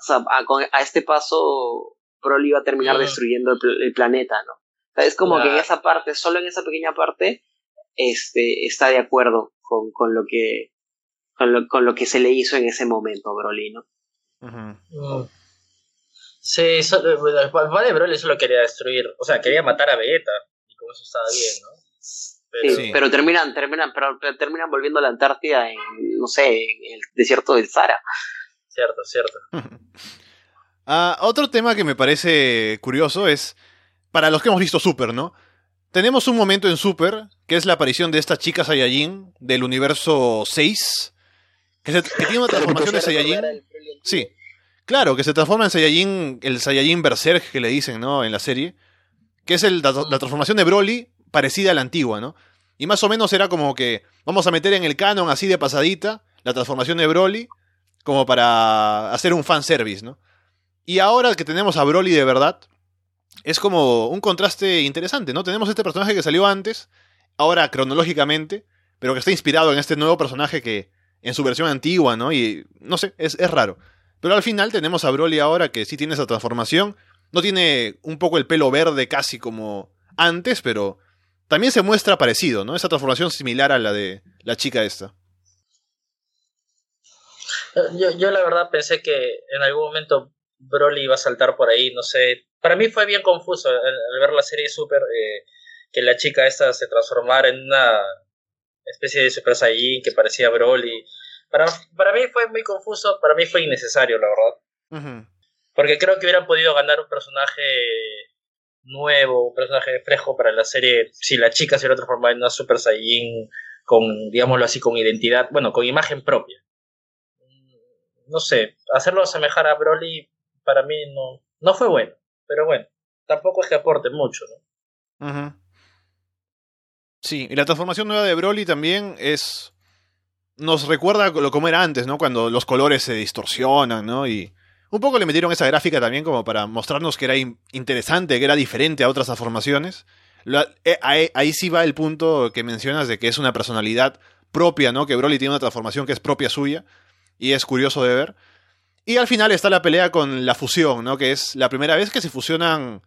Speaker 3: sea, a, este paso Broly iba a terminar destruyendo el, planeta, ¿no? O sea, es como que en esa parte, solo en esa pequeña parte, este, está de acuerdo con, con lo que con lo, con lo que se le hizo en ese momento Broly, ¿no?
Speaker 2: Mm. Sí, el papá de Broly solo quería destruir, o sea, quería matar a Vegeta, y como eso estaba bien, ¿no?
Speaker 3: Sí, pero terminan, terminan, pero, terminan volviendo a la Antártida en, no sé, en el desierto del Sahara.
Speaker 2: Cierto, cierto.
Speaker 1: Ah, otro tema que me parece curioso es, para los que hemos visto Super, ¿no? Tenemos un momento en Super, que es la aparición de esta chica Saiyajin del universo 6, que, tiene una transformación de Saiyajin. Sí, claro, que se transforma en Saiyajin, el Saiyajin Berserk que le dicen, ¿no? En la serie, que es la, la transformación de Broly parecida a la antigua, ¿no? Y más o menos era como que vamos a meter en el canon así de pasadita la transformación de Broly como para hacer un fanservice, ¿no? Y ahora que tenemos a Broly de verdad, es como un contraste interesante, ¿no? Tenemos este personaje que salió antes, ahora cronológicamente, pero que está inspirado en este nuevo personaje que en su versión antigua, ¿no? Y no sé, es, es raro. Pero al final tenemos a Broly ahora que sí tiene esa transformación. No tiene un poco el pelo verde casi como antes, pero también se muestra parecido, ¿no? Esa transformación similar a la de la chica esta.
Speaker 2: Yo, yo la verdad pensé que en algún momento Broly iba a saltar por ahí, no sé. Para mí fue bien confuso al, ver la serie Super eh, que la chica esta se transformara en una especie de Super Saiyan que parecía Broly. Para, para mí fue muy confuso, para mí fue innecesario, la verdad. Porque creo que hubieran podido ganar un personaje nuevo, un personaje fresco para la serie, si la chica se hubiera transformado en una Super Saiyan con, digámoslo así, con identidad, bueno, con imagen propia. No sé, hacerlo asemejar a Broly para mí no, no fue bueno, pero bueno, tampoco es que aporte mucho, ¿no?
Speaker 1: Sí, y la transformación nueva de Broly también es... Nos recuerda lo como era antes, ¿no? Cuando los colores se distorsionan, ¿no? Y un poco le metieron esa gráfica también como para mostrarnos que era interesante, que era diferente a otras transformaciones. Eh, ahí, sí va el punto que mencionas de que es una personalidad propia, ¿no? Que Broly tiene una transformación que es propia suya y es curioso de ver. Y al final está la pelea con la fusión, ¿no? Que es la primera vez que se fusionan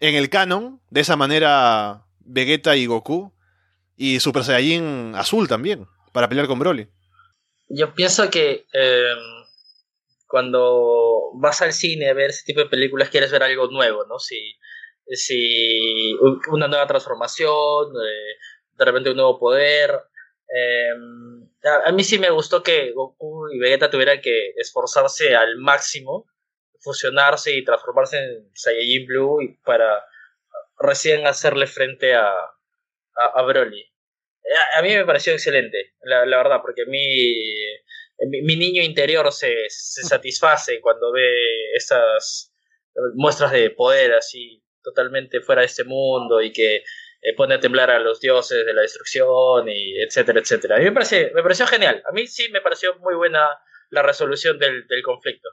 Speaker 1: en el canon, de esa manera Vegeta y Goku, y Super Saiyajin azul también, para pelear con Broly.
Speaker 2: Yo pienso que eh, cuando vas al cine a ver ese tipo de películas quieres ver algo nuevo, ¿no? Si, si una nueva transformación, eh, de repente un nuevo poder. Em, a, mí sí me gustó que Goku y Vegeta tuvieran que esforzarse al máximo, fusionarse y transformarse en Saiyajin Blue para recién hacerle frente a, a, Broly. A, mí me pareció excelente, la, la verdad, porque a mí mi, niño interior se, se, satisface cuando ve esas muestras de poder así totalmente fuera de este mundo y que eh, pone a temblar a los dioses de la destrucción y etcétera, etcétera. A mí me, parece, me pareció genial. A mí sí me pareció muy buena la resolución del, del conflicto.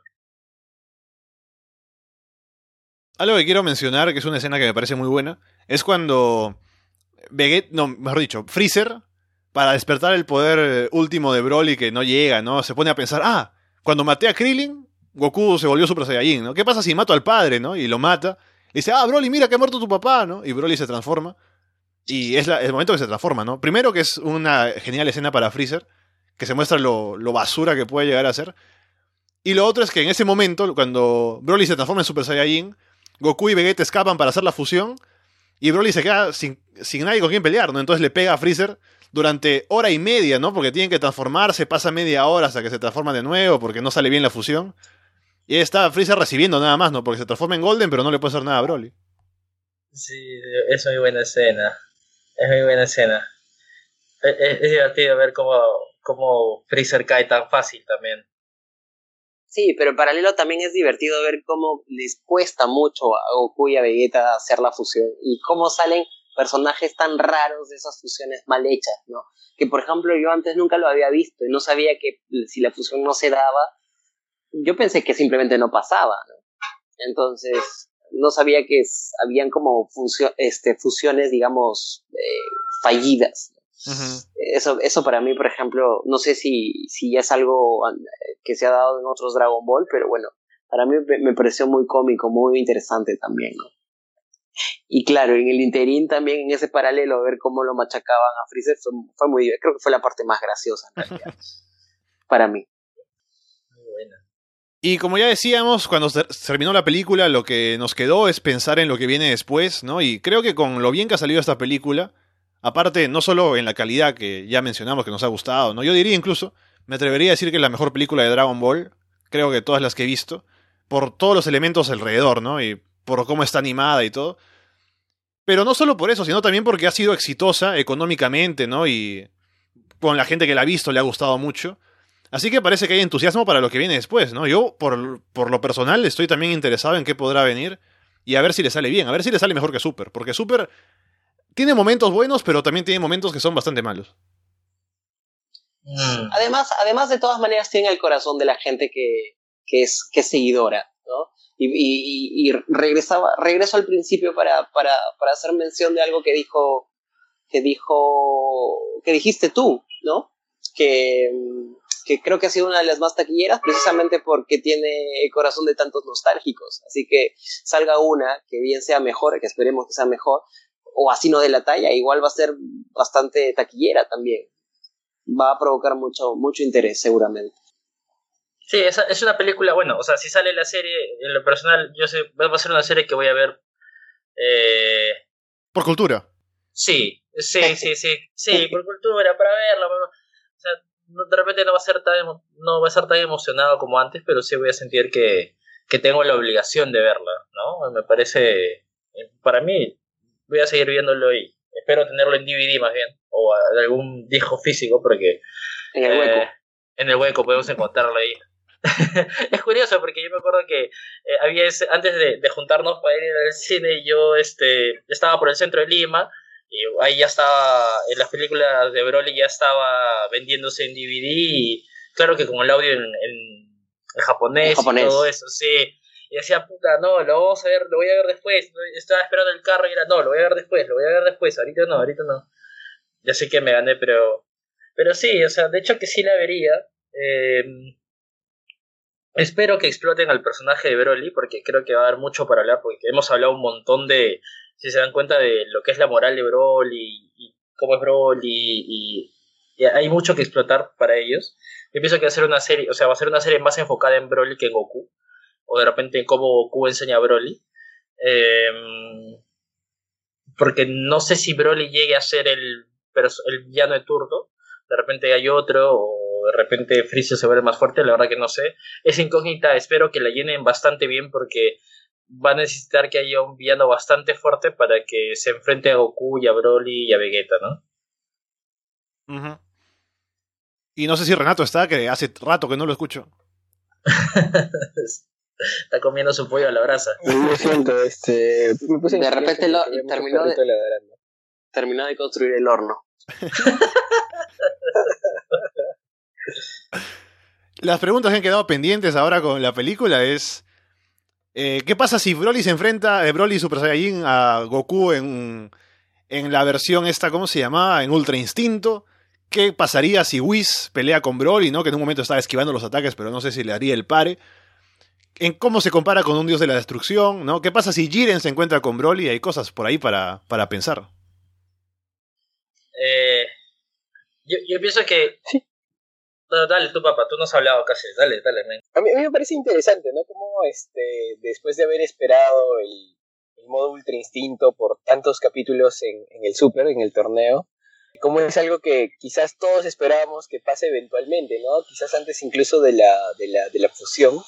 Speaker 1: Algo que quiero mencionar, que es una escena que me parece muy buena, es cuando no, dicho, Freezer para despertar el poder eh, último de Broly que no llega, ¿no? Se pone a pensar, ah, cuando maté a Krillin, Goku se volvió Super Saiyajin, ¿no? ¿Qué pasa si mato al padre, ¿no? Y lo mata. Y dice, ah, Broly, mira que ha muerto tu papá, ¿no? Y Broly se transforma. Y es el momento que se transforma, ¿no? Primero que es una genial escena para Freezer, que se muestra lo, basura que puede llegar a ser. Y lo otro es que en ese momento, cuando Broly se transforma en Super Saiyajin, Goku y Vegeta escapan para hacer la fusión, y Broly se queda sin, sin nadie con quien pelear, ¿no? Entonces le pega a Freezer durante hora y media, ¿no? Porque tienen que transformarse, pasa media hora hasta que se transforma de nuevo, porque no sale bien la fusión. Y ahí está Freezer recibiendo nada más, ¿no? Porque se transforma en Golden, pero no le puede hacer nada a Broly.
Speaker 2: Sí, es muy buena escena. Es muy buena escena. Es, divertido ver cómo, cómo Freezer cae tan fácil también.
Speaker 3: Sí, pero en paralelo también es divertido ver cómo les cuesta mucho a Goku y a Vegeta hacer la fusión y cómo salen personajes tan raros de esas fusiones mal hechas, ¿no? Que por ejemplo yo antes nunca lo había visto y no sabía que si la fusión no se daba, yo pensé que simplemente no pasaba, ¿no? Entonces, no sabía que habían como este, fusiones, digamos, eh, fallidas. Eso, eso para mí, por ejemplo, no sé si, si es algo que se ha dado en otros Dragon Ball, pero bueno, para mí me pareció muy cómico, muy interesante también, ¿no? Y claro, en el interín también, en ese paralelo, ver cómo lo machacaban a Freezer fue, fue muy, creo que fue la parte más graciosa, para mí.
Speaker 1: Y como ya decíamos, cuando terminó la película, lo que nos quedó es pensar en lo que viene después, ¿no? Y creo que con lo bien que ha salido esta película, aparte, no solo en la calidad que ya mencionamos que nos ha gustado, ¿no? Yo diría incluso, me atrevería a decir que es la mejor película de Dragon Ball, creo que todas las que he visto, por todos los elementos alrededor, ¿no? Y por cómo está animada y todo. Pero no solo por eso, sino también porque ha sido exitosa económicamente, ¿no? Y con la gente que la ha visto le ha gustado mucho. Así que parece que hay entusiasmo para lo que viene después, ¿no? Yo, por, por lo personal, estoy también interesado en qué podrá venir y a ver si le sale bien, a ver si le sale mejor que Super, porque Super tiene momentos buenos, pero también tiene momentos que son bastante malos.
Speaker 3: Mm. Además, además, de todas maneras, tiene el corazón de la gente que, que, es, que es seguidora. Y, regresaba, regreso al principio para, para, para hacer mención de algo que dijo, que dijo, que dijiste tú, ¿no? Que, que creo que ha sido una de las más taquilleras precisamente porque tiene el corazón de tantos nostálgicos. Así que salga una que bien sea mejor, que esperemos que sea mejor, o así no de la talla, igual va a ser bastante taquillera también. Va a provocar mucho, mucho interés seguramente.
Speaker 2: Sí, es, es una película, bueno, o sea, si sale la serie, en lo personal, yo sé, va a ser una serie que voy a ver. Eh...
Speaker 1: Por cultura.
Speaker 2: Sí, sí, sí, sí, sí, por cultura, para verla. O sea, de repente no va a ser tan no va a ser tan emocionado como antes, pero sí voy a sentir que, que tengo la obligación de verla, ¿no? Me parece eh, para mí voy a seguir viéndolo y espero tenerlo en DVD más bien o en algún disco físico porque
Speaker 3: en el hueco eh,
Speaker 2: en el hueco podemos encontrarlo ahí. es curioso porque yo me acuerdo que eh, había antes de, de, juntarnos para ir al cine yo este estaba por el centro de Lima y ahí ya estaba, en las películas de Broly ya estaba vendiéndose en DVD y claro que con el audio en, en, japonés, y todo eso, sí. Y decía, puta, no, lo vamos a ver, lo voy a ver después. Estaba esperando el carro y era, no, lo voy a ver después, lo voy a ver después, ahorita no, ahorita no. Ya sé que me gané, pero... Pero sí, o sea, de hecho que sí la vería. Eh, espero que exploten al personaje de Broly, porque creo que va a haber mucho para hablar, porque hemos hablado un montón de, si se dan cuenta de lo que es la moral de Broly y, cómo es Broly y, hay mucho que explotar para ellos. Yo pienso que va a ser una serie, o sea, va a ser una serie más enfocada en Broly que en Goku, o de repente en cómo Goku enseña a Broly. Em, porque no sé si Broly llegue a ser el, el villano de turno, de repente hay otro, o de repente Freezer se vuelve más fuerte, la verdad que no sé. Es incógnita, espero que la llenen bastante bien porque va a necesitar que haya un villano bastante fuerte para que se enfrente a Goku y a Broly y a Vegeta, ¿no?
Speaker 1: Y no sé si Renato está, que hace rato que no lo escucho.
Speaker 2: está comiendo su pollo a la brasa.
Speaker 4: Lo siento, este.
Speaker 3: de repente lo, terminó, de, terminó de construir el horno.
Speaker 1: Las preguntas que han quedado pendientes ahora con la película es eh, ¿Qué pasa si Broly se enfrenta, eh, Broly Super Saiyajin, a Goku en, en la versión esta, ¿cómo se llamaba? En Ultra Instinto. ¿Qué pasaría si Whis pelea con Broly, ¿no? Que en un momento estaba esquivando los ataques, pero no sé si le haría el pare. En cómo se compara con un dios de la destrucción, ¿no? ¿Qué pasa si Jiren se encuentra con Broly? Hay cosas por ahí para, para pensar.
Speaker 2: Eh, yo, yo, pienso que dale tú, papá, tú no has hablado casi, dale, dale.
Speaker 4: A, mí, me parece interesante, ¿no? Como este, después de haber esperado el, modo Ultra Instinto por tantos capítulos en, el Super, en el torneo, como es algo que quizás todos esperábamos que pase eventualmente, ¿no? Quizás antes incluso de la, de la, de la fusión.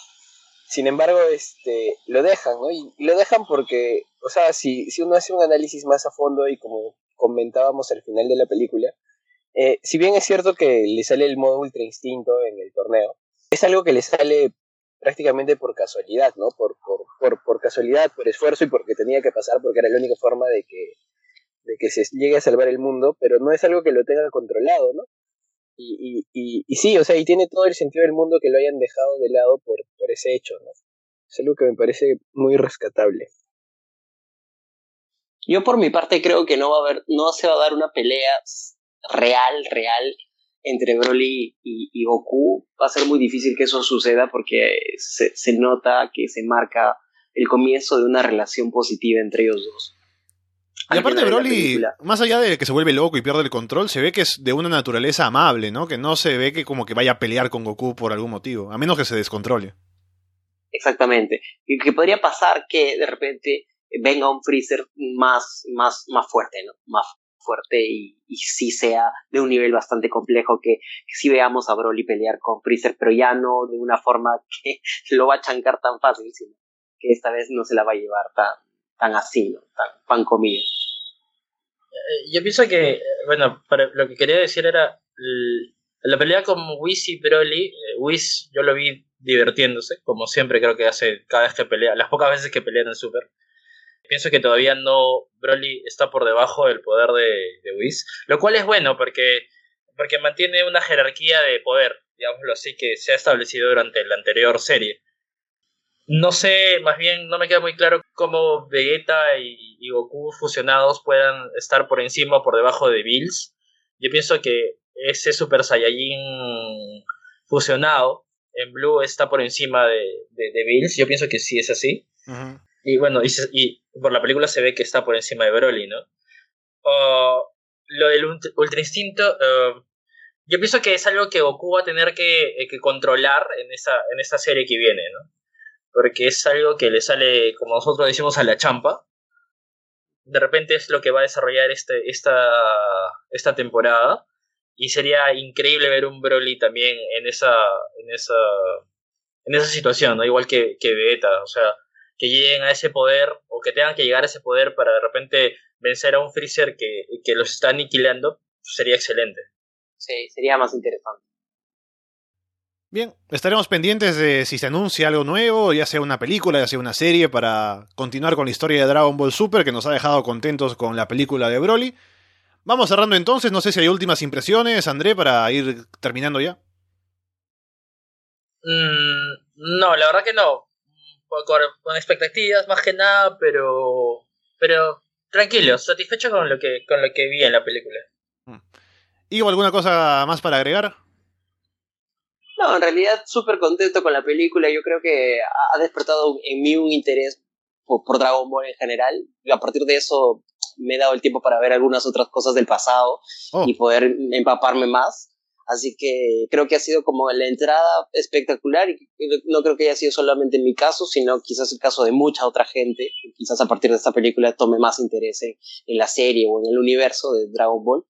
Speaker 4: Sin embargo, este, lo dejan, ¿no? Y, lo dejan porque, o sea, si, si uno hace un análisis más a fondo y como comentábamos al final de la película, eh, si bien es cierto que le sale el modo Ultra Instinto en el torneo, es algo que le sale prácticamente por casualidad, ¿no? Por, por, por, por casualidad, por esfuerzo y porque tenía que pasar, porque era la única forma de que, de que se llegue a salvar el mundo, pero no es algo que lo tenga controlado, ¿no? Y, y, y, sí, o sea, y tiene todo el sentido del mundo que lo hayan dejado de lado por, por ese hecho, ¿no? Es algo que me parece muy rescatable.
Speaker 3: Yo por mi parte creo que no va a haber, no se va a dar una pelea real, real entre Broly y, Goku. Va a ser muy difícil que eso suceda porque se, se nota que se marca el comienzo de una relación positiva entre ellos dos.
Speaker 1: Y aparte Broly, más allá de que se vuelve loco y pierde el control, se ve que es de una naturaleza amable, ¿no? Que no se ve que como que vaya a pelear con Goku por algún motivo, a menos que se descontrole.
Speaker 3: Exactamente. Y que podría pasar que de repente venga un Freezer más, más, más fuerte, ¿no? Más fuerte y, y sí sea de un nivel bastante complejo, que, que sí veamos a Broly pelear con Freezer, pero ya no de una forma que lo va a chancar tan fácil, sino que esta vez no se la va a llevar tan, tan así, ¿no? Tan pan comido.
Speaker 2: Eh, yo pienso que, eh, bueno, lo que quería decir era la pelea con Whis y Broly. Eh, Whis yo lo vi divirtiéndose, como siempre creo que hace cada vez que pelea, las pocas veces que pelea en Super. Pienso que todavía no, Broly está por debajo del poder de, de Whis, lo cual es bueno porque, porque mantiene una jerarquía de poder, digámoslo así, que se ha establecido durante la anterior serie. No sé, más bien no me queda muy claro cómo Vegeta y, Goku fusionados puedan estar por encima o por debajo de Bills. Yo pienso que ese Super Saiyajin fusionado en Blue está por encima de, de, Bills. Yo pienso que sí es así. Y bueno, y, por la película se ve que está por encima de Broly, ¿no? lo del Ultra Instinto, eh, yo pienso que es algo que Goku va a tener que, que controlar en esa serie que viene, ¿no? porque es algo que le sale, como nosotros decimos, a la champa. De repente es lo que va a desarrollar este, esta, esta temporada. Y sería increíble ver un Broly también en esa situación, ¿no? Igual que, que Vegeta, o sea, que lleguen a ese poder o que tengan que llegar a ese poder para de repente vencer a un Freezer que, que los está aniquilando, sería excelente.
Speaker 3: Sí, sería más interesante.
Speaker 1: Bien, estaremos pendientes de si se anuncia algo nuevo, ya sea una película, ya sea una serie, para continuar con la historia de Dragon Ball Super, que nos ha dejado contentos con la película de Broly. Vamos cerrando entonces, no sé si hay últimas impresiones, André, para ir terminando ya.
Speaker 2: Mm, no, la verdad que no. Con, expectativas más que nada, pero. Pero tranquilo, satisfecho con lo que, con lo que vi en la película.
Speaker 1: Mm. ¿Y alguna cosa más para agregar?
Speaker 3: No, en realidad súper contento con la película. Yo creo que ha despertado en mí un interés por, Dragon Ball en general. Y a partir de eso me he dado el tiempo para ver algunas otras cosas del pasado oh. y poder empaparme más. Así que creo que ha sido como la entrada espectacular y no creo que haya sido solamente en mi caso, sino quizás el caso de mucha otra gente. Quizás a partir de esta película tome más interés en, en la serie o en el universo de Dragon Ball.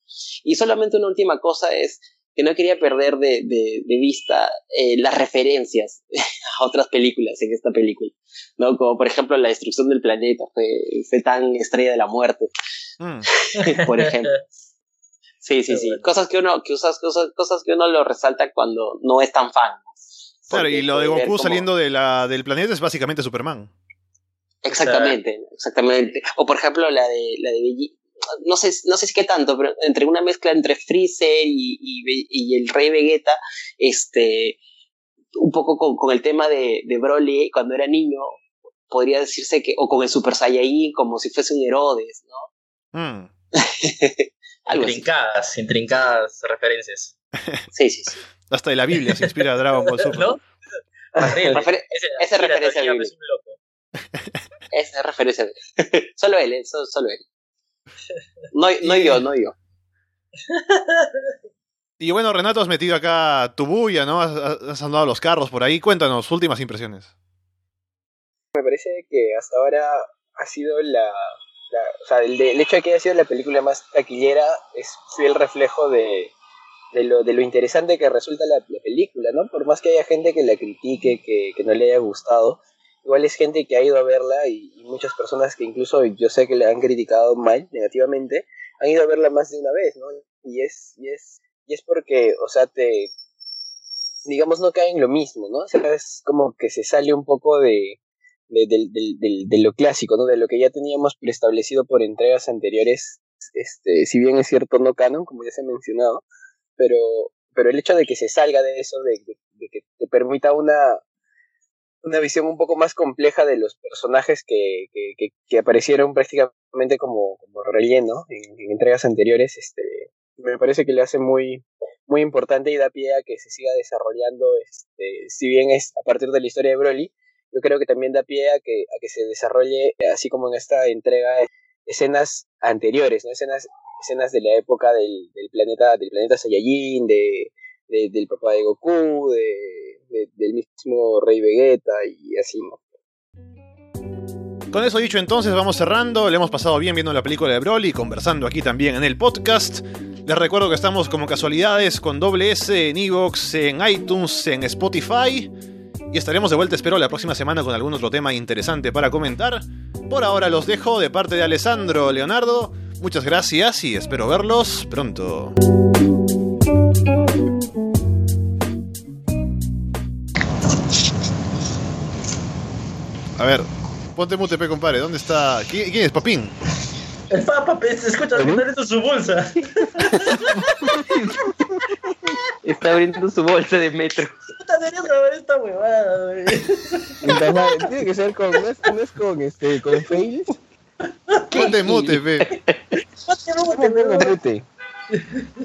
Speaker 3: Y solamente una última cosa es que no quería perder de, de, vista eh, las referencias a otras películas en esta película, ¿no? Como por ejemplo la destrucción del planeta, fue, fue tan estrella de la muerte, mm. por ejemplo. Sí, sí, sí. Cosas que uno, que usas, cosas, cosas que uno lo resalta cuando no es tan fan.
Speaker 1: Claro, y lo de Goku saliendo de la, del planeta es básicamente Superman.
Speaker 3: Exactamente, exactamente. O por ejemplo la de la de no sé, no sé si qué tanto, pero entre una mezcla entre Freezer y, y, el Rey Vegeta, este, un poco con, el tema de, de, Broly cuando era niño, podría decirse que, o con el Super Saiyajin como si fuese un Herodes, ¿no?
Speaker 1: Mm.
Speaker 2: intrincadas, intrincadas referencias.
Speaker 3: Sí, sí, sí.
Speaker 1: Hasta de la Biblia se inspira Dragon Ball Super. ¿No?
Speaker 3: esa referencia bíblica. Esa es referencia. solo él, ¿eh? solo él. No, no yo, no yo.
Speaker 1: Y bueno, Renato, has metido acá tu bulla, ¿no? Has, andado los carros por ahí. Cuéntanos, últimas impresiones.
Speaker 4: Me parece que hasta ahora ha sido la. Sea, el, hecho de que haya sido la película más taquillera es fiel reflejo de, de, lo, interesante que resulta la, película, ¿no? Por más que haya gente que la critique, que, no le haya gustado, igual es gente que ha ido a verla y, muchas personas que incluso yo sé que le han criticado mal, negativamente, han ido a verla más de una vez, ¿no? Y es, y es, y es porque, o sea, te, digamos, no cae en lo mismo, ¿no? O sea, es como que se sale un poco de, de, de, lo clásico, ¿no? De lo que ya teníamos preestablecido por entregas anteriores, este, si bien es cierto, no canon, como ya se ha mencionado, pero, pero el hecho de que se salga de eso, de que te permita una, una visión un poco más compleja de los personajes que, que, que, aparecieron prácticamente como, como relleno en, entregas anteriores, este, me parece que le hace muy, muy importante y da pie a que se siga desarrollando, este, si bien es a partir de la historia de Broly, yo creo que también da pie a que, a que se desarrolle, así como en esta entrega, escenas anteriores, ¿no? escenas, escenas de la época del, del planeta, del planeta Saiyajin, de, del papá de Goku, de, del mismo Rey Vegeta y así.
Speaker 1: Con eso dicho entonces vamos cerrando, le hemos pasado bien viendo la película de Broly, conversando aquí también en el podcast. Les recuerdo que estamos como casualidades con doble S en Evox, en iTunes, en Spotify. Y estaremos de vuelta, espero, la próxima semana con algún otro tema interesante para comentar. Por ahora los dejo de parte de Alessandro Leonardo. Muchas gracias y espero verlos pronto. A ver, ponte mute, compadre. ¿Dónde está? ¿Quién, quién es, Papín?
Speaker 2: El Papa, se escucha abriendo su bolsa.
Speaker 3: Está abriendo su bolsa de metro.
Speaker 2: Puta, deberías grabar esta huevada, güey.
Speaker 4: Tiene que ser con, no es, no es con, este, con fails.
Speaker 1: Ponte mute, pe.
Speaker 2: Ponte mute,
Speaker 4: mute.